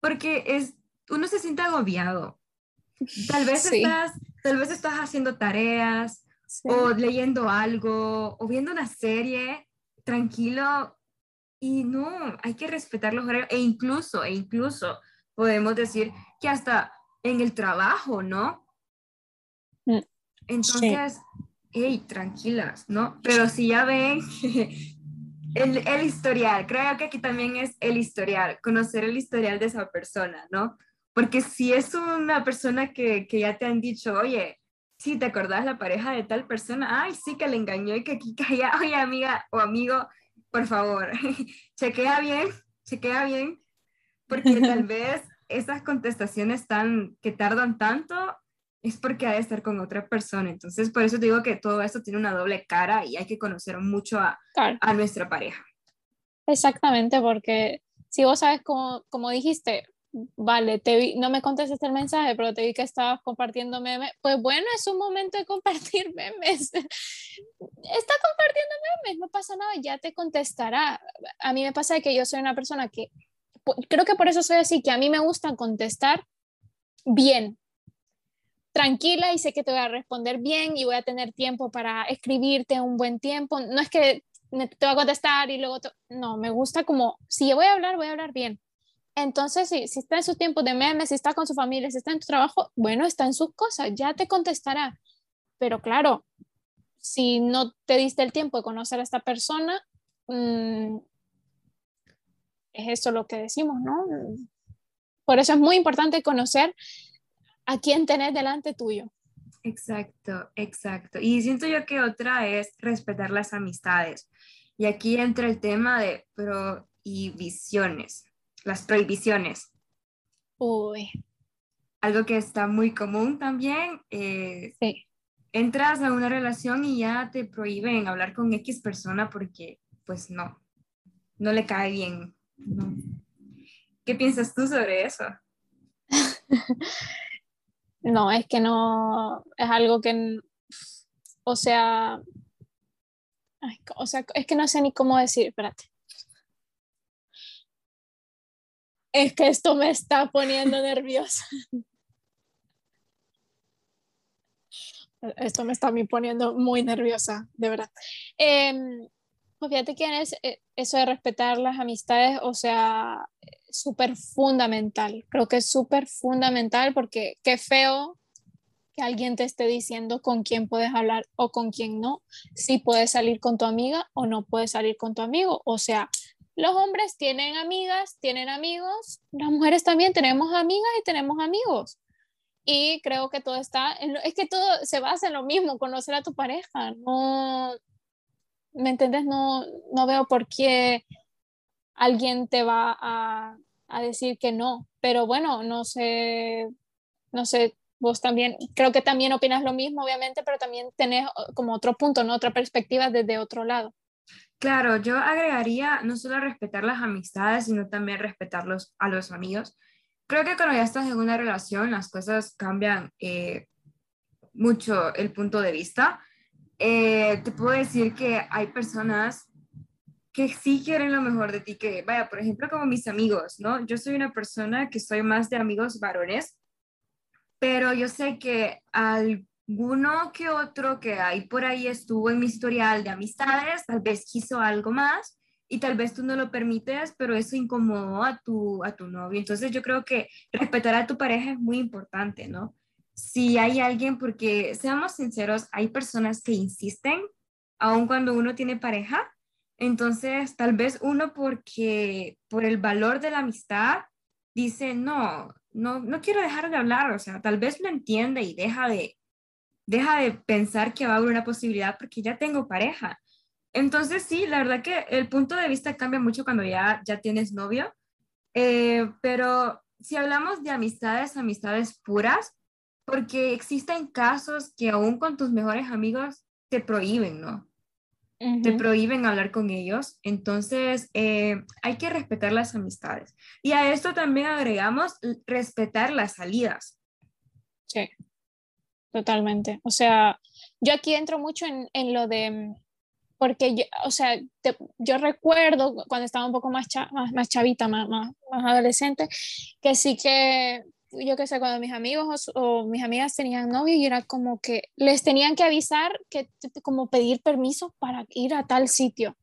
Speaker 1: porque es, uno se siente agobiado. Tal vez, estás, tal vez estás haciendo tareas o leyendo algo o viendo una serie tranquilo y no, hay que respetar los horarios e incluso, e incluso podemos decir que hasta en el trabajo, ¿no? Entonces, hey, tranquilas, ¿no? Pero si ya ven *laughs* el, el, historial, creo que aquí también es el historial, conocer el historial de esa persona, ¿no? Porque si es una persona que, que ya te han dicho, oye, si te acordás la pareja de tal persona, ay, sí que le engañó y que aquí caía, *laughs* oye, amiga o amigo, por favor, *laughs* chequea bien, chequea bien, porque tal vez esas contestaciones tan, que tardan tanto es porque ha de estar con otra persona. Entonces, por eso digo que todo esto tiene una doble cara y hay que conocer mucho a, a nuestra pareja.
Speaker 2: Exactamente, porque si vos sabes, como, como dijiste, vale, te vi, no me contestaste el mensaje, pero te vi que estabas compartiendo memes, pues bueno, es un momento de compartir *laughs* memes. Está compartiendo memes, no pasa nada, ya te contestará. A mí me pasa que yo soy una persona que, creo que por eso soy así, que a mí me gusta contestar bien, tranquila y sé que te voy a responder bien y voy a tener tiempo para escribirte un buen tiempo. No es que te voy a contestar y luego, no, me gusta como, si voy a hablar, voy a hablar bien. Entonces, si, si está en sus tiempos de memes, si está con su familia, si está en tu trabajo, bueno, está en sus cosas, ya te contestará. Pero claro, si no te diste el tiempo de conocer a esta persona, mm, es eso lo que decimos, ¿no? Por eso es muy importante conocer a quién tenés delante tuyo.
Speaker 1: Exacto, exacto. Y siento yo que otra es respetar las amistades. Y aquí entra el tema de prohibiciones, las prohibiciones.
Speaker 2: Uy.
Speaker 1: Algo que está muy común también. Eh, sí. Entras a una relación y ya te prohíben hablar con X persona porque, pues no, no le cae bien. ¿Qué piensas tú sobre eso? *laughs*
Speaker 2: No, es que no, es algo que, o sea, o sea, es que no sé ni cómo decir, espérate. Es que esto me está poniendo nerviosa. Esto me está a poniendo muy nerviosa, de verdad. Eh, fíjate que es eso de respetar las amistades, o sea, súper fundamental. Creo que es súper fundamental porque qué feo que alguien te esté diciendo con quién puedes hablar o con quién no, si puedes salir con tu amiga o no puedes salir con tu amigo. O sea, los hombres tienen amigas, tienen amigos, las mujeres también tenemos amigas y tenemos amigos. Y creo que todo está, es que todo se basa en lo mismo, conocer a tu pareja. No, ¿me entiendes? No, no veo por qué alguien te va a, a decir que no. Pero bueno, no sé, no sé, vos también, creo que también opinas lo mismo, obviamente, pero también tenés como otro punto, ¿no? Otra perspectiva desde otro lado.
Speaker 1: Claro, yo agregaría no solo respetar las amistades, sino también respetarlos a los amigos. Creo que cuando ya estás en una relación, las cosas cambian eh, mucho el punto de vista. Eh, te puedo decir que hay personas que sí quieren lo mejor de ti, que vaya, por ejemplo, como mis amigos, ¿no? Yo soy una persona que soy más de amigos varones, pero yo sé que alguno que otro que hay por ahí estuvo en mi historial de amistades, tal vez quiso algo más y tal vez tú no lo permites, pero eso incomodó a tu, a tu novio. Entonces yo creo que respetar a tu pareja es muy importante, ¿no? Si hay alguien, porque seamos sinceros, hay personas que insisten, aun cuando uno tiene pareja, Entonces, tal vez uno porque por el valor de la amistad dice, no, no, no quiero dejar de hablar, o sea, tal vez lo entiende y deja de, deja de pensar que va a haber una posibilidad porque ya tengo pareja. Entonces, sí, la verdad que el punto de vista cambia mucho cuando ya, ya tienes novio, eh, pero si hablamos de amistades, amistades puras, porque existen casos que aún con tus mejores amigos te prohíben, ¿no? Te prohíben hablar con ellos. Entonces, eh, hay que respetar las amistades. Y a esto también agregamos respetar las salidas.
Speaker 2: Sí, totalmente. O sea, yo aquí entro mucho en, en lo de, porque, yo, o sea, yo recuerdo cuando estaba un poco más, más, más, chavita, más, más, más adolescente, que sí que yo qué sé, cuando mis amigos o, mis amigas tenían novio y era como que les tenían que avisar que como pedir permiso para ir a tal sitio.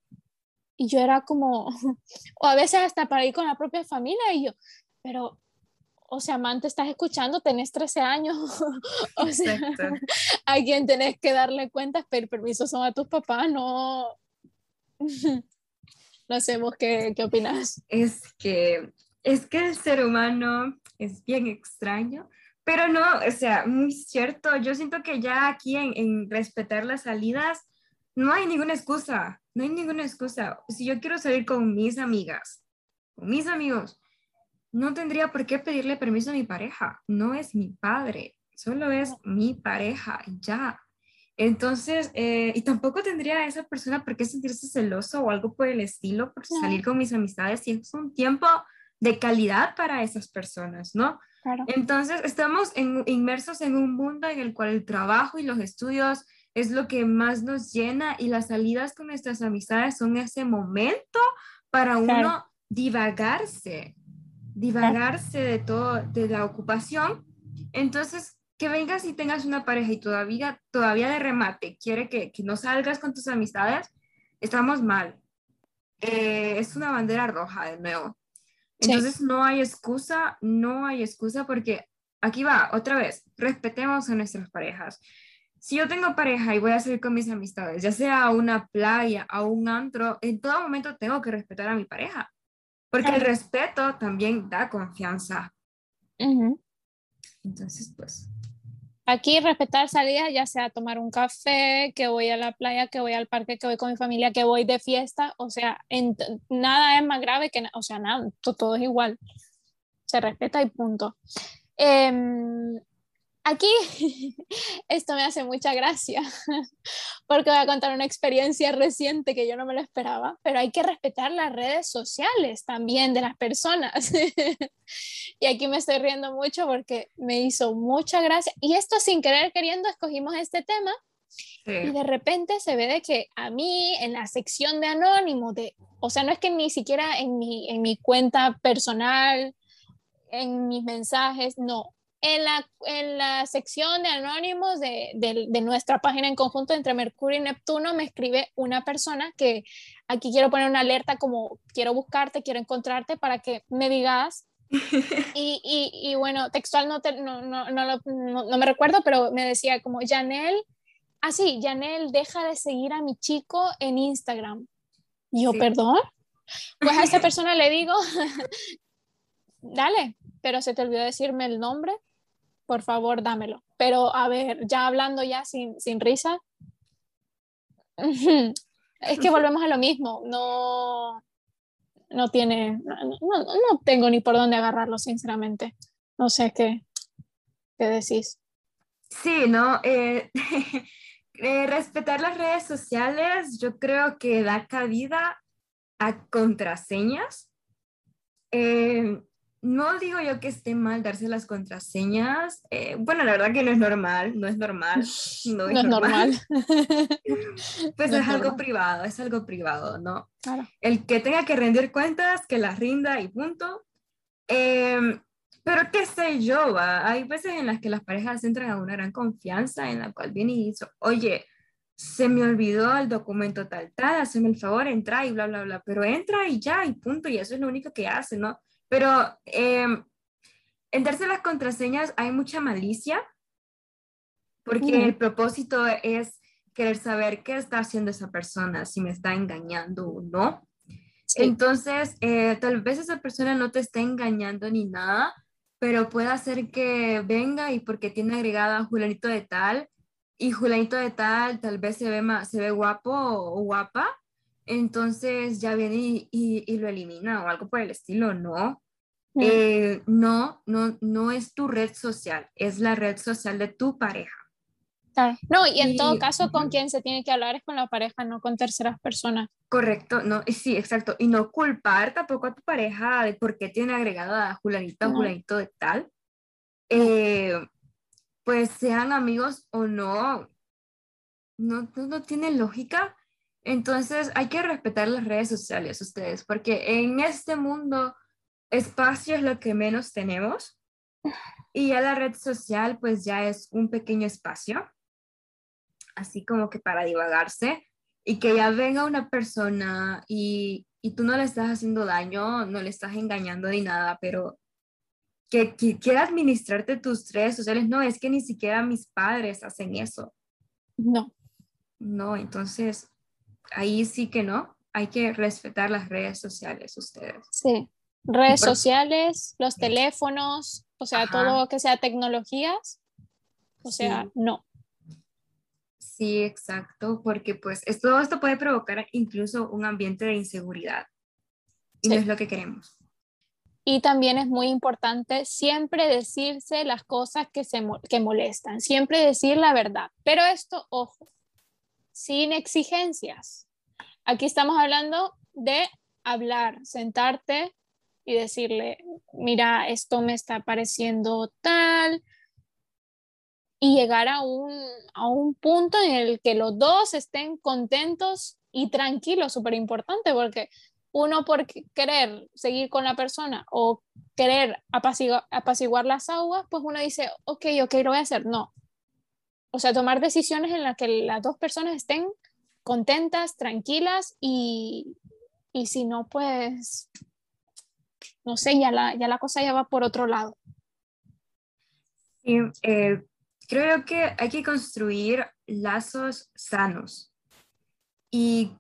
Speaker 2: Y yo era como, *laughs* o a veces hasta para ir con la propia familia y yo, pero, o sea, amante, estás escuchando, tenés 13 años, *laughs* o sea, *laughs* a quien tenés que darle cuentas, pedir permiso son a tus papás, no... no sé, vos qué, qué opinas.
Speaker 1: Es que, es que el ser humano es bien extraño, pero no, o sea, muy cierto, yo siento que ya aquí en, respetar las salidas no hay ninguna excusa, no hay ninguna excusa. Si yo quiero salir con mis amigas, con mis amigos, no tendría por qué pedirle permiso a mi pareja, no es mi padre, solo es mi pareja, ya. Entonces, eh, y tampoco tendría esa persona por qué sentirse celoso o algo por el estilo por salir con mis amistades si es un tiempo de calidad para esas personas, ¿no? Entonces, estamos inmersos en un mundo en el cual el trabajo y los estudios es lo que más nos llena y las salidas con nuestras amistades son ese momento para uno divagarse, divagarse de todo, de la ocupación. Entonces, que vengas y tengas una pareja y todavía, todavía de remate quiere que, que no salgas con tus amistades, estamos mal. Eh, es una bandera roja de nuevo. Entonces no hay excusa, no hay excusa porque aquí va, otra vez, respetemos a nuestras parejas. Si yo tengo pareja y voy a salir con mis amistades, ya sea a una playa, a un antro, en todo momento tengo que respetar a mi pareja, porque el respeto también da confianza. Entonces, pues,
Speaker 2: Aquí respetar salidas, ya sea tomar un café, que voy a la playa, que voy al parque, que voy con mi familia, que voy de fiesta, o sea, nada es más grave que, o sea, nada, todo, es igual. Se respeta y punto. Em, Aquí *laughs* esto me hace mucha gracia *laughs* porque voy a contar una experiencia reciente que yo no me lo esperaba, pero hay que respetar las redes sociales también de las personas. *laughs* y aquí me estoy riendo mucho porque me hizo mucha gracia. Y esto sin querer queriendo escogimos este tema y de repente se ve de que a mí en la sección de anónimo, de, o sea, no es que ni siquiera en mi, en mi cuenta personal, en mis mensajes, no, en la, en la sección de anónimos de, de, nuestra página en conjunto entre Mercurio y Neptuno me escribe una persona que aquí quiero poner una alerta como quiero buscarte, quiero encontrarte para que me digas. *laughs* y, y, y, bueno, textual no, no, no, no, no, me recuerdo, pero me decía como Janel, ah sí, Janel, deja de seguir a mi chico en Instagram. Y yo, perdón. Pues a esa *laughs* persona le digo, *laughs* dale, pero se te olvidó decirme el nombre por favor, dámelo. Pero a ver, ya hablando ya sin, sin risa, *laughs* es que volvemos a lo mismo, no, no tiene, no, no, tengo ni por dónde agarrarlo, sinceramente. No sé qué, qué decís.
Speaker 1: Sí, no, eh, *laughs* eh, respetar las redes sociales yo creo que da cabida a contraseñas. Eh, no digo yo que esté mal darse las contraseñas. Eh, bueno, la verdad que no es normal, no es normal.
Speaker 2: No es, normal. *laughs* *laughs*
Speaker 1: pues es, algo privado, es algo privado, ¿no? Claro. El que tenga que rendir cuentas, que las rinda y punto. Em, pero qué sé yo, hay veces en las que las parejas entran a una gran confianza en la cual viene y dice, oye, se me olvidó el documento tal, tal, hazme el favor, entra y bla, bla, bla, pero entra y ya y punto, y eso es lo único que hace, ¿no? Pero eh, en darse las contraseñas hay mucha malicia, porque el propósito es querer saber qué está haciendo esa persona, si me está engañando o no. Entonces, eh, tal vez esa persona no te esté engañando ni nada, pero puede hacer que venga y porque tiene agregada a Julianito de tal, y Julianito de tal tal vez se ve, más, se ve guapo o guapa, entonces ya viene y, y, lo elimina o algo por el estilo, no. Eh, no, no, no es tu red social, es la red social de tu pareja.
Speaker 2: No, y en todo caso, con quien se tiene que hablar es con la pareja, no con terceras personas.
Speaker 1: Correcto, no, sí, exacto. Y no culpar tampoco a tu pareja de por qué tiene agregada a Julanito o Julanito de tal. Eh, pues sean amigos o no, no, no, no tiene lógica. Entonces hay que respetar las redes sociales ustedes, porque en este mundo espacio es lo que menos tenemos y ya la red social pues ya es un pequeño espacio así como que para divagarse y que ya venga una persona y, y tú no le estás haciendo daño, no le estás engañando ni nada, pero que, quiera administrarte tus redes sociales, no, es que ni siquiera mis padres hacen eso.
Speaker 2: No.
Speaker 1: No, entonces ahí sí que no, hay que respetar las redes sociales ustedes.
Speaker 2: Sí, redes sociales, los teléfonos, o sea, todo que sea tecnologías, o sea, no.
Speaker 1: Sí, exacto, porque pues todo esto puede provocar incluso un ambiente de inseguridad y no es lo que queremos.
Speaker 2: Y también es muy importante siempre decirse las cosas que, se, que molestan, siempre decir la verdad. Pero esto, ojo, sin exigencias. Aquí estamos hablando de hablar, sentarte y decirle, mira, esto me está pareciendo tal, y llegar a un, a un punto en el que los dos estén contentos y tranquilos, súper importante, porque uno por querer seguir con la persona o querer apaciguar, apaciguar las aguas, pues uno dice, ok, ok, lo voy a hacer. No. O sea, tomar decisiones en las que las dos personas estén contentas, tranquilas y, y si no, pues, no sé, ya la, ya la cosa ya va por otro lado.
Speaker 1: Sí, eh, creo que hay que construir lazos sanos y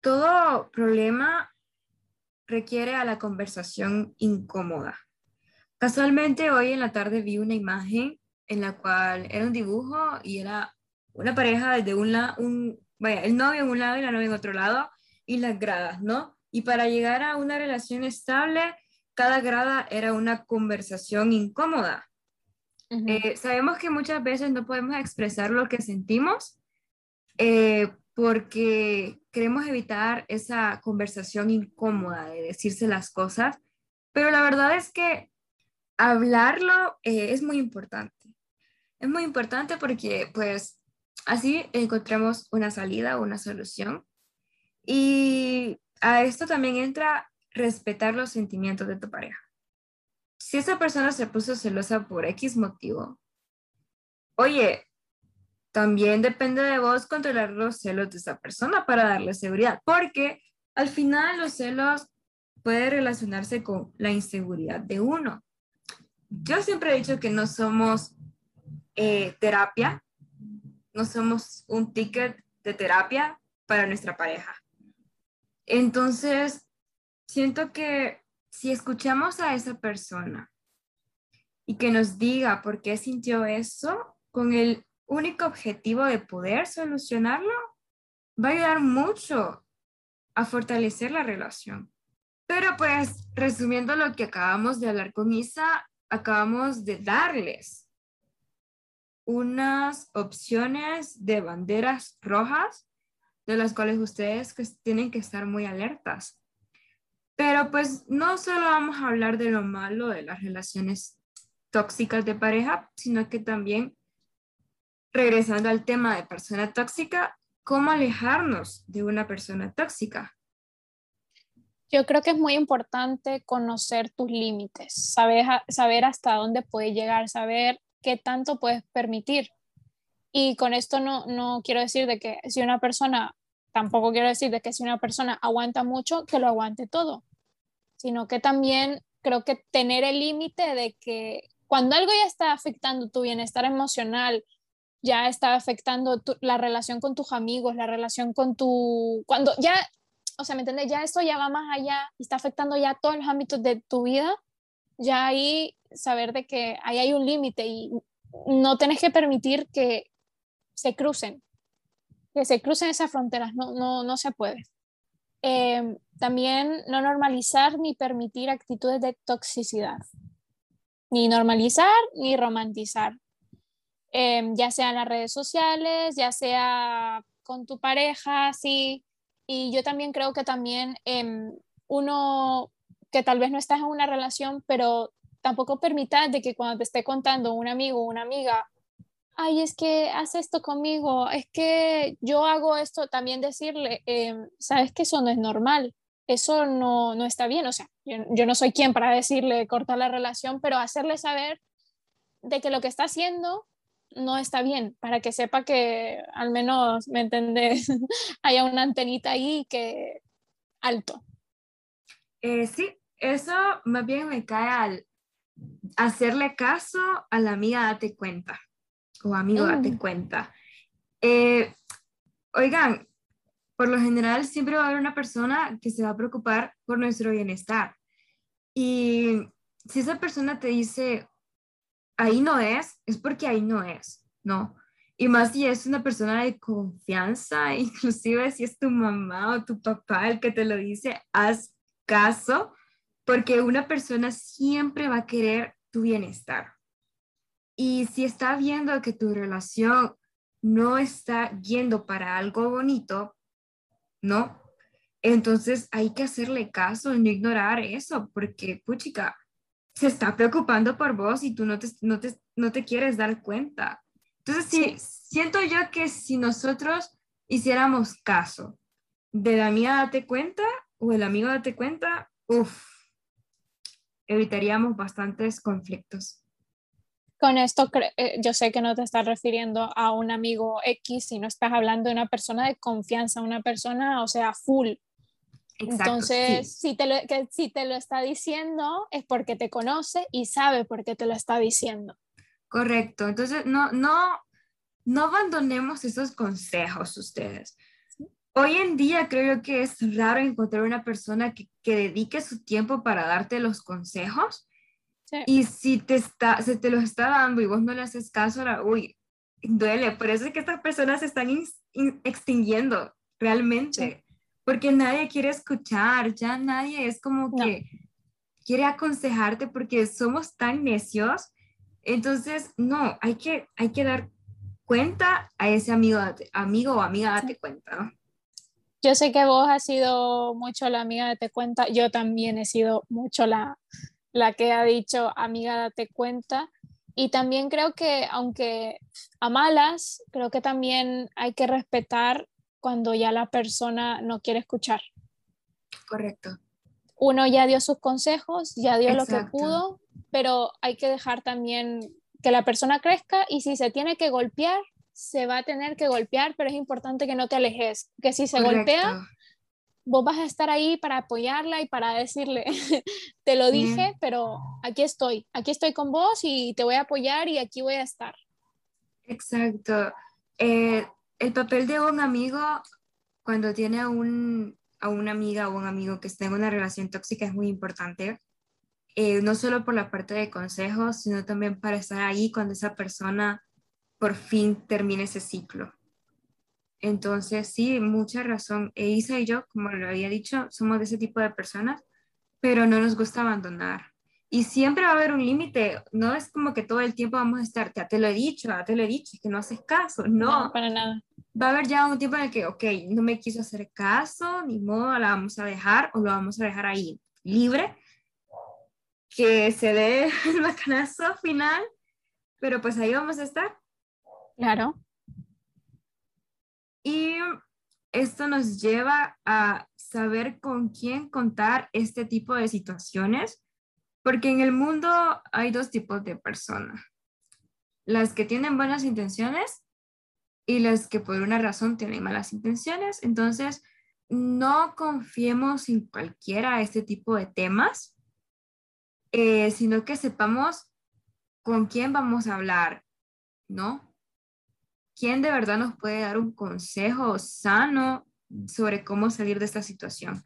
Speaker 1: todo problema requiere a la conversación incómoda. Casualmente hoy en la tarde vi una imagen en la cual era un dibujo y era una pareja de un lado, un, vaya, el novio en un lado y la novia en otro lado y las gradas, ¿no? Y para llegar a una relación estable, cada grada era una conversación incómoda. Eh, sabemos que muchas veces no podemos expresar lo que sentimos eh, porque queremos evitar esa conversación incómoda de decirse las cosas, pero la verdad es que hablarlo eh, es muy importante. Es muy importante porque pues así encontramos una salida o una solución. Y a esto también entra respetar los sentimientos de tu pareja si esa persona se puso celosa por X motivo, oye, también depende de vos controlar los celos de esa persona para darle seguridad, porque al final los celos pueden relacionarse con la inseguridad de uno. Yo siempre he dicho que no somos eh, terapia, no somos un ticket de terapia para nuestra pareja. Entonces, siento que si escuchamos a esa persona y que nos diga por qué sintió eso, con el único objetivo de poder solucionarlo, va a ayudar mucho a fortalecer la relación. Pero pues, resumiendo lo que acabamos de hablar con Isa, acabamos de darles unas opciones de banderas rojas de las cuales ustedes tienen que estar muy alertas. Pero pues no solo vamos a hablar de lo malo de las relaciones tóxicas de pareja, sino que también, regresando al tema de persona tóxica, cómo alejarnos de una persona tóxica.
Speaker 2: Yo creo que es muy importante conocer tus límites, saber, saber hasta dónde puedes llegar, saber qué tanto puedes permitir. Y con esto no, no quiero decir de que si una persona tampoco quiero decir de que si una persona aguanta mucho, que lo aguante todo, sino que también creo que tener el límite de que cuando algo ya está afectando tu bienestar emocional ya está afectando la relación con tus amigos, la relación con tu, cuando ya, o sea, ¿me entiendes? Ya esto ya va más allá y está afectando ya todos los ámbitos de tu vida, ya ahí saber de que ahí hay un límite y no tenés que permitir que se crucen, que se crucen esas fronteras, no, no, no se puede. Em, también no normalizar ni permitir actitudes de toxicidad, ni normalizar ni romantizar, em, ya sea en las redes sociales, ya sea con tu pareja, sí. Y yo también creo que también em, uno que tal vez no estás en una relación, pero tampoco permitas de que cuando te esté contando un amigo o una amiga, ay, es que hace esto conmigo, es que yo hago esto, también decirle, em, sabes que eso no es normal, eso no, no está bien, o sea, yo, no soy quien para decirle cortar la relación, pero hacerle saber de que lo que está haciendo no está bien, para que sepa que al menos, ¿me entendés? *laughs* Haya una antenita ahí que alto.
Speaker 1: Eh, sí, eso más bien me cae al hacerle caso a la amiga, date cuenta, o amigo, date mm. cuenta. Eh, oigan, por lo general siempre va a haber una persona que se va a preocupar por nuestro bienestar. Y si esa persona te dice, ahí no es, es porque ahí no es, ¿no? Y más si es una persona de confianza, *laughs* inclusive si es tu mamá o tu papá el que te lo dice, haz caso, porque una persona siempre va a querer tu bienestar. Y si está viendo que tu relación no está yendo para algo bonito, ¿no? Entonces hay que hacerle caso y no ignorar eso, porque, puchica, se está preocupando por vos y tú no te, no te, no te quieres dar cuenta. Entonces, sí, siento yo que si nosotros hiciéramos caso de la amiga date cuenta o el amigo date cuenta, uff, evitaríamos bastantes conflictos.
Speaker 2: Con esto, eh, yo sé que no te estás refiriendo a un amigo X, sino estás hablando de una persona de confianza, una persona, o sea, full. Entonces, si, te lo, que, si te lo está diciendo es porque te conoce y sabe por qué te lo está diciendo.
Speaker 1: Correcto. Entonces, no, no, no abandonemos esos consejos ustedes. Hoy en día creo que es raro encontrar una persona que, que dedique su tiempo para darte los consejos. Y si te está, se te los está dando y vos no le haces caso, uy, duele. Por eso es que estas personas se están extinguiendo realmente. Porque nadie quiere escuchar, ya nadie es como que quiere aconsejarte porque somos tan necios. Entonces, no, hay que, hay que dar cuenta a ese amigo, amigo o amiga, date cuenta.
Speaker 2: Yo sé que vos has sido mucho la amiga date cuenta, yo también he sido mucho la, la que ha dicho amiga date cuenta. Y también creo que, aunque a malas, creo que también hay que respetar cuando ya la persona no quiere escuchar.
Speaker 1: Correcto.
Speaker 2: Uno ya dio sus consejos, ya dio lo que pudo, pero hay que dejar también que la persona crezca y si se tiene que golpear, se va a tener que golpear, pero es importante que no te alejes, que si se golpea, vos vas a estar ahí para apoyarla y para decirle, *laughs* te lo dije, pero aquí estoy, aquí estoy con vos y te voy a apoyar y aquí voy a estar.
Speaker 1: Exacto. Eh, el papel de un amigo cuando tiene a, un, a una amiga o un amigo que está en una relación tóxica es muy importante. Eh, no solo por la parte de consejos, sino también para estar ahí cuando esa persona por fin termine ese ciclo. Entonces, sí, mucha razón. E Isa y yo, como lo había dicho, somos de ese tipo de personas, pero no nos gusta abandonar. Y siempre va a haber un límite, no es como que todo el tiempo vamos a estar, ya te lo he dicho, ya te lo he dicho, es que no haces caso, no.
Speaker 2: No, para nada.
Speaker 1: Va a haber ya un tiempo en el que, ok, no me quiso hacer caso, ni modo, la vamos a dejar o lo vamos a dejar ahí libre, que se dé *laughs* el macanazo final, pero pues ahí vamos a estar.
Speaker 2: Claro.
Speaker 1: Y esto nos lleva a saber con quién contar este tipo de situaciones porque en el mundo hay dos tipos de personas. Las que tienen buenas intenciones y las que por una razón tienen malas intenciones. Entonces, no confiemos en cualquiera este tipo de temas, eh, sino que sepamos con quién vamos a hablar, ¿no? Quién de verdad nos puede dar un consejo sano sobre cómo salir de esta situación.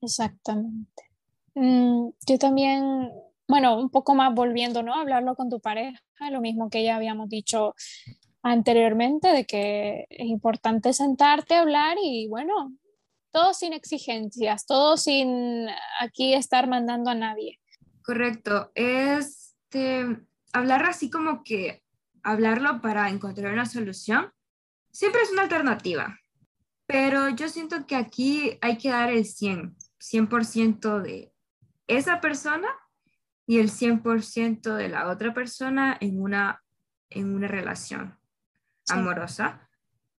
Speaker 2: Exactamente. Mm, yo también, bueno, un poco más volviendo, ¿no? Hablarlo con tu pareja, lo mismo que ya habíamos dicho anteriormente, de que es importante sentarte a hablar y bueno, todo sin exigencias, todo sin aquí estar mandando a nadie.
Speaker 1: Correcto, es este, hablar así como que hablarlo para encontrar una solución siempre es una alternativa, pero yo siento que aquí hay que dar el 100, 100% de esa persona y el 100% de la otra persona en una, en una relación amorosa.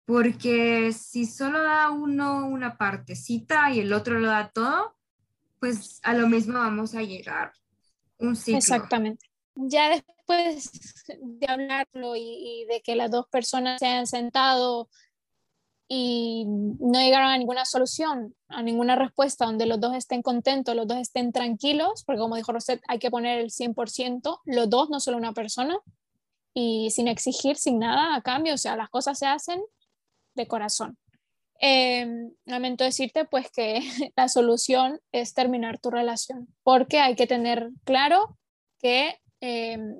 Speaker 1: Porque si solo da uno una partecita y el otro lo da todo, pues a lo mismo vamos a llegar. Un ciclo.
Speaker 2: Exactamente. Ya después de hablarlo y, de que las dos personas se hayan sentado y no llegaron a ninguna solución, a ninguna respuesta donde los dos estén contentos, los dos estén tranquilos, porque como dijo Rosette, hay que poner el 100%, los dos, no solo una persona, y sin exigir, sin nada a cambio, o sea, las cosas se hacen de corazón. Eh, lamento decirte pues que *laughs* la solución es terminar tu relación, porque hay que tener claro que em,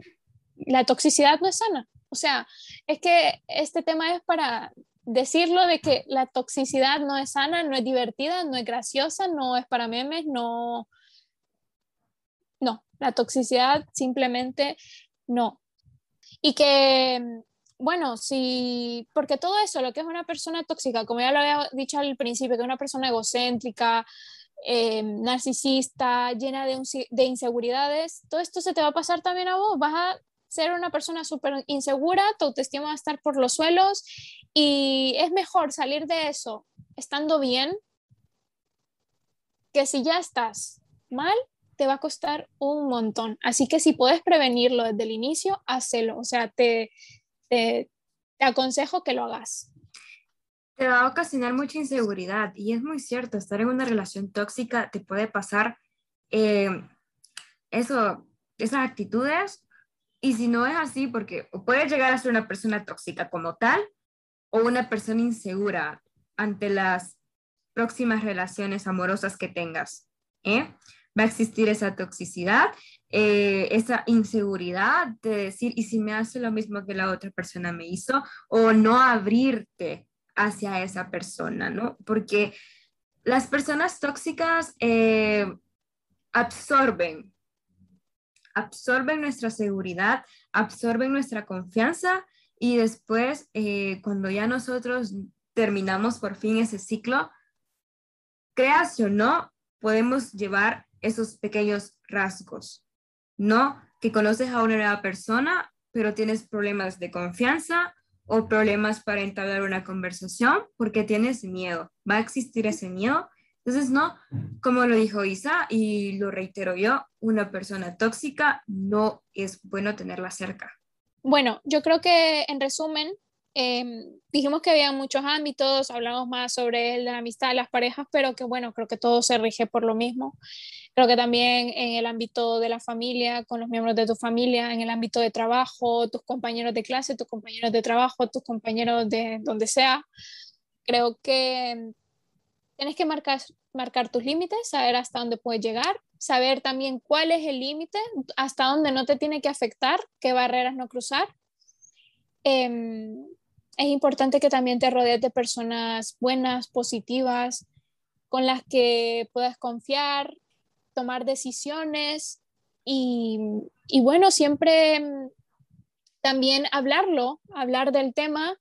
Speaker 2: la toxicidad no es sana. O sea, es que este tema es para decirlo de que la toxicidad no es sana, no es divertida, no es graciosa, no es para memes, no. No, la toxicidad simplemente no. Y que bueno, sí, porque todo eso, lo que es una persona tóxica, como ya lo había dicho al principio, que es una persona egocéntrica, eh, narcisista, llena de, de, inseguridades, todo esto se te va a pasar también a vos. Vas a ser una persona súper insegura, tu autoestima va a estar por los suelos y es mejor salir de eso estando bien que si ya estás mal, te va a costar un montón. Así que si puedes prevenirlo desde el inicio, hacelo. O sea, te, te, aconsejo que lo hagas.
Speaker 1: Te va a ocasionar mucha inseguridad y es muy cierto, estar en una relación tóxica te puede pasar eh, eso, esas actitudes y si no es así, porque puedes llegar a ser una persona tóxica como tal o una persona insegura ante las próximas relaciones amorosas que tengas. ¿eh? Va a existir esa toxicidad eh, esa inseguridad de decir, ¿y si me hace lo mismo que la otra persona me hizo? O no abrirte hacia esa persona, ¿no? Porque las personas tóxicas eh, absorben, absorben nuestra seguridad, absorben nuestra confianza y después, eh, cuando ya nosotros terminamos por fin ese ciclo, creas o no, podemos llevar esos pequeños rasgos no que conoces a una nueva persona, pero tienes problemas de confianza o problemas para entablar una conversación porque tienes miedo. Va a existir ese miedo. Entonces, no, como lo dijo Isa y lo reitero yo, una persona tóxica no es bueno tenerla cerca.
Speaker 2: Bueno, yo creo que en resumen, em, dijimos que había muchos ámbitos, hablamos más sobre la amistad, las parejas, pero que bueno, creo que todo se rige por lo mismo. Creo que también en el ámbito de la familia, con los miembros de tu familia, en el ámbito de trabajo, tus compañeros de clase, tus compañeros de trabajo, tus compañeros de donde sea. Creo que tienes que marcar, marcar tus límites, saber hasta dónde puedes llegar, saber también cuál es el límite, hasta dónde no te tiene que afectar, qué barreras no cruzar. Em, es importante que también te rodees de personas buenas, positivas, con las que puedas confiar, tomar decisiones y, bueno, siempre mm, también hablarlo, hablar del tema.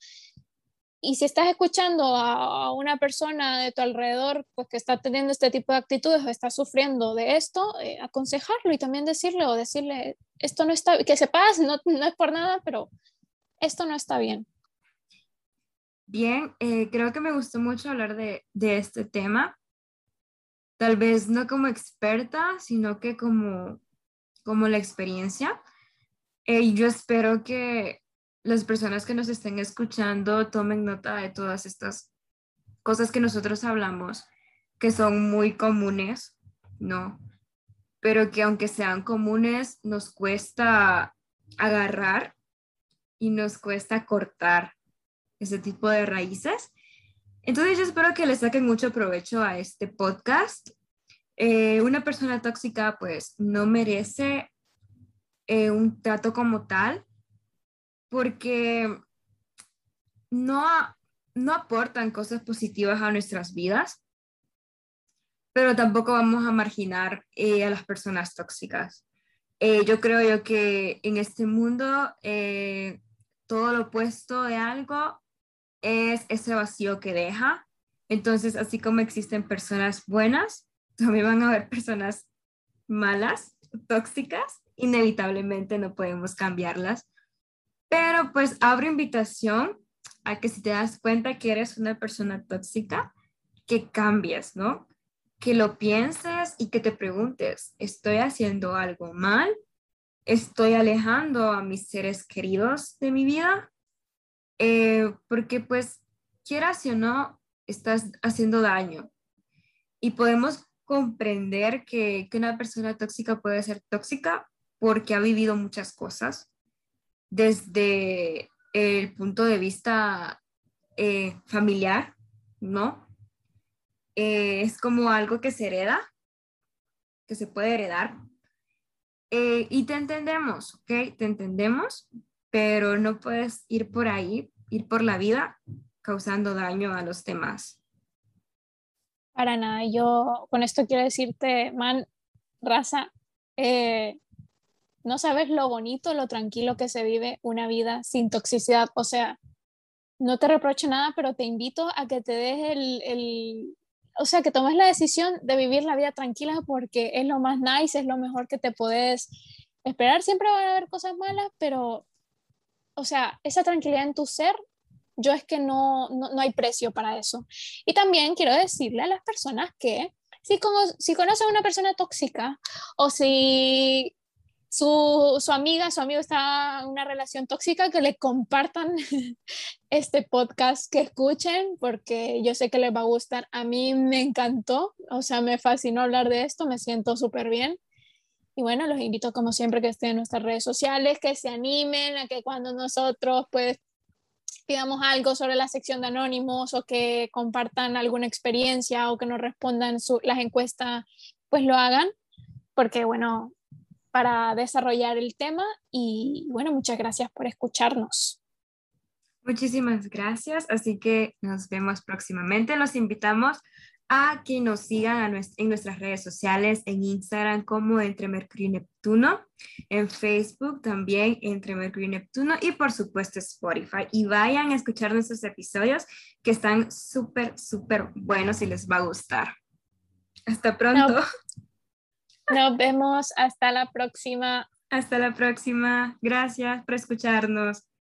Speaker 2: Y si estás escuchando a, una persona de tu alrededor pues, que está teniendo este tipo de actitudes o está sufriendo de esto, eh, aconsejarlo y también decirle o decirle, esto no está, que sepas, no, no es por nada, pero esto no está bien.
Speaker 1: Bien, eh, creo que me gustó mucho hablar de, de este tema tal vez no como experta, sino que como, como la experiencia. Eh, y yo espero que las personas que nos estén escuchando tomen nota de todas estas cosas que nosotros hablamos, que son muy comunes, ¿no? Pero que aunque sean comunes, nos cuesta agarrar y nos cuesta cortar ese tipo de raíces. Entonces yo espero que le saquen mucho provecho a este podcast. Eh, una persona tóxica pues no merece eh, un trato como tal porque no, no aportan cosas positivas a nuestras vidas, pero tampoco vamos a marginar eh, a las personas tóxicas. yo creo yo que en este mundo todo lo opuesto de algo es ese vacío que deja. Entonces, así como existen personas buenas, también van a haber personas malas, tóxicas, inevitablemente no podemos cambiarlas. Pero pues abro invitación a que si te das cuenta que eres una persona tóxica, que cambies, ¿no? Que lo pienses y que te preguntes, ¿estoy haciendo algo mal? ¿Estoy alejando a mis seres queridos de mi vida? Eh, porque pues quieras o no, estás haciendo daño. Y podemos comprender que, que, una persona tóxica puede ser tóxica porque ha vivido muchas cosas desde el punto de vista eh, familiar, ¿no? Eh, es como algo que se hereda, que se puede heredar. y te entendemos, ¿ok? Te entendemos, pero no puedes ir por ahí, ir por la vida causando daño a los demás.
Speaker 2: Para nada, yo con esto quiero decirte, man, raza, eh, no sabes lo bonito, lo tranquilo que se vive una vida sin toxicidad. O sea, no te reprocho nada, pero te invito a que te des el, el, o sea, que tomes la decisión de vivir la vida tranquila porque es lo más nice, es lo mejor que te puedes esperar. Siempre van a haber cosas malas, pero o sea, esa tranquilidad en tu ser, yo es que no, no, hay precio para eso. Y también quiero decirle a las personas que si, como, si conocen a una persona tóxica o si su, su, amiga, su amigo está en una relación tóxica, que le compartan *laughs* este podcast, que escuchen, porque yo sé que les va a gustar. A mí me encantó, o sea, me fascinó hablar de esto, me siento súper bien. Y bueno, los invito como siempre que estén en nuestras redes sociales, que se animen a que cuando nosotros pues pidamos algo sobre la sección de anónimos o que compartan alguna experiencia o que nos respondan las encuestas, pues lo hagan, porque bueno, para desarrollar el tema y bueno, muchas gracias por escucharnos.
Speaker 1: Muchísimas gracias, así que nos vemos próximamente. Los invitamos a que nos sigan en nuestras redes sociales, en Instagram como Entre Mercurio y Neptuno, en Facebook también Entre Mercurio y Neptuno y por supuesto Spotify. Y vayan a escuchar nuestros episodios que están súper, súper buenos y les va a gustar. Hasta pronto.
Speaker 2: Nos vemos. Hasta la próxima.
Speaker 1: Hasta la próxima. Gracias por escucharnos.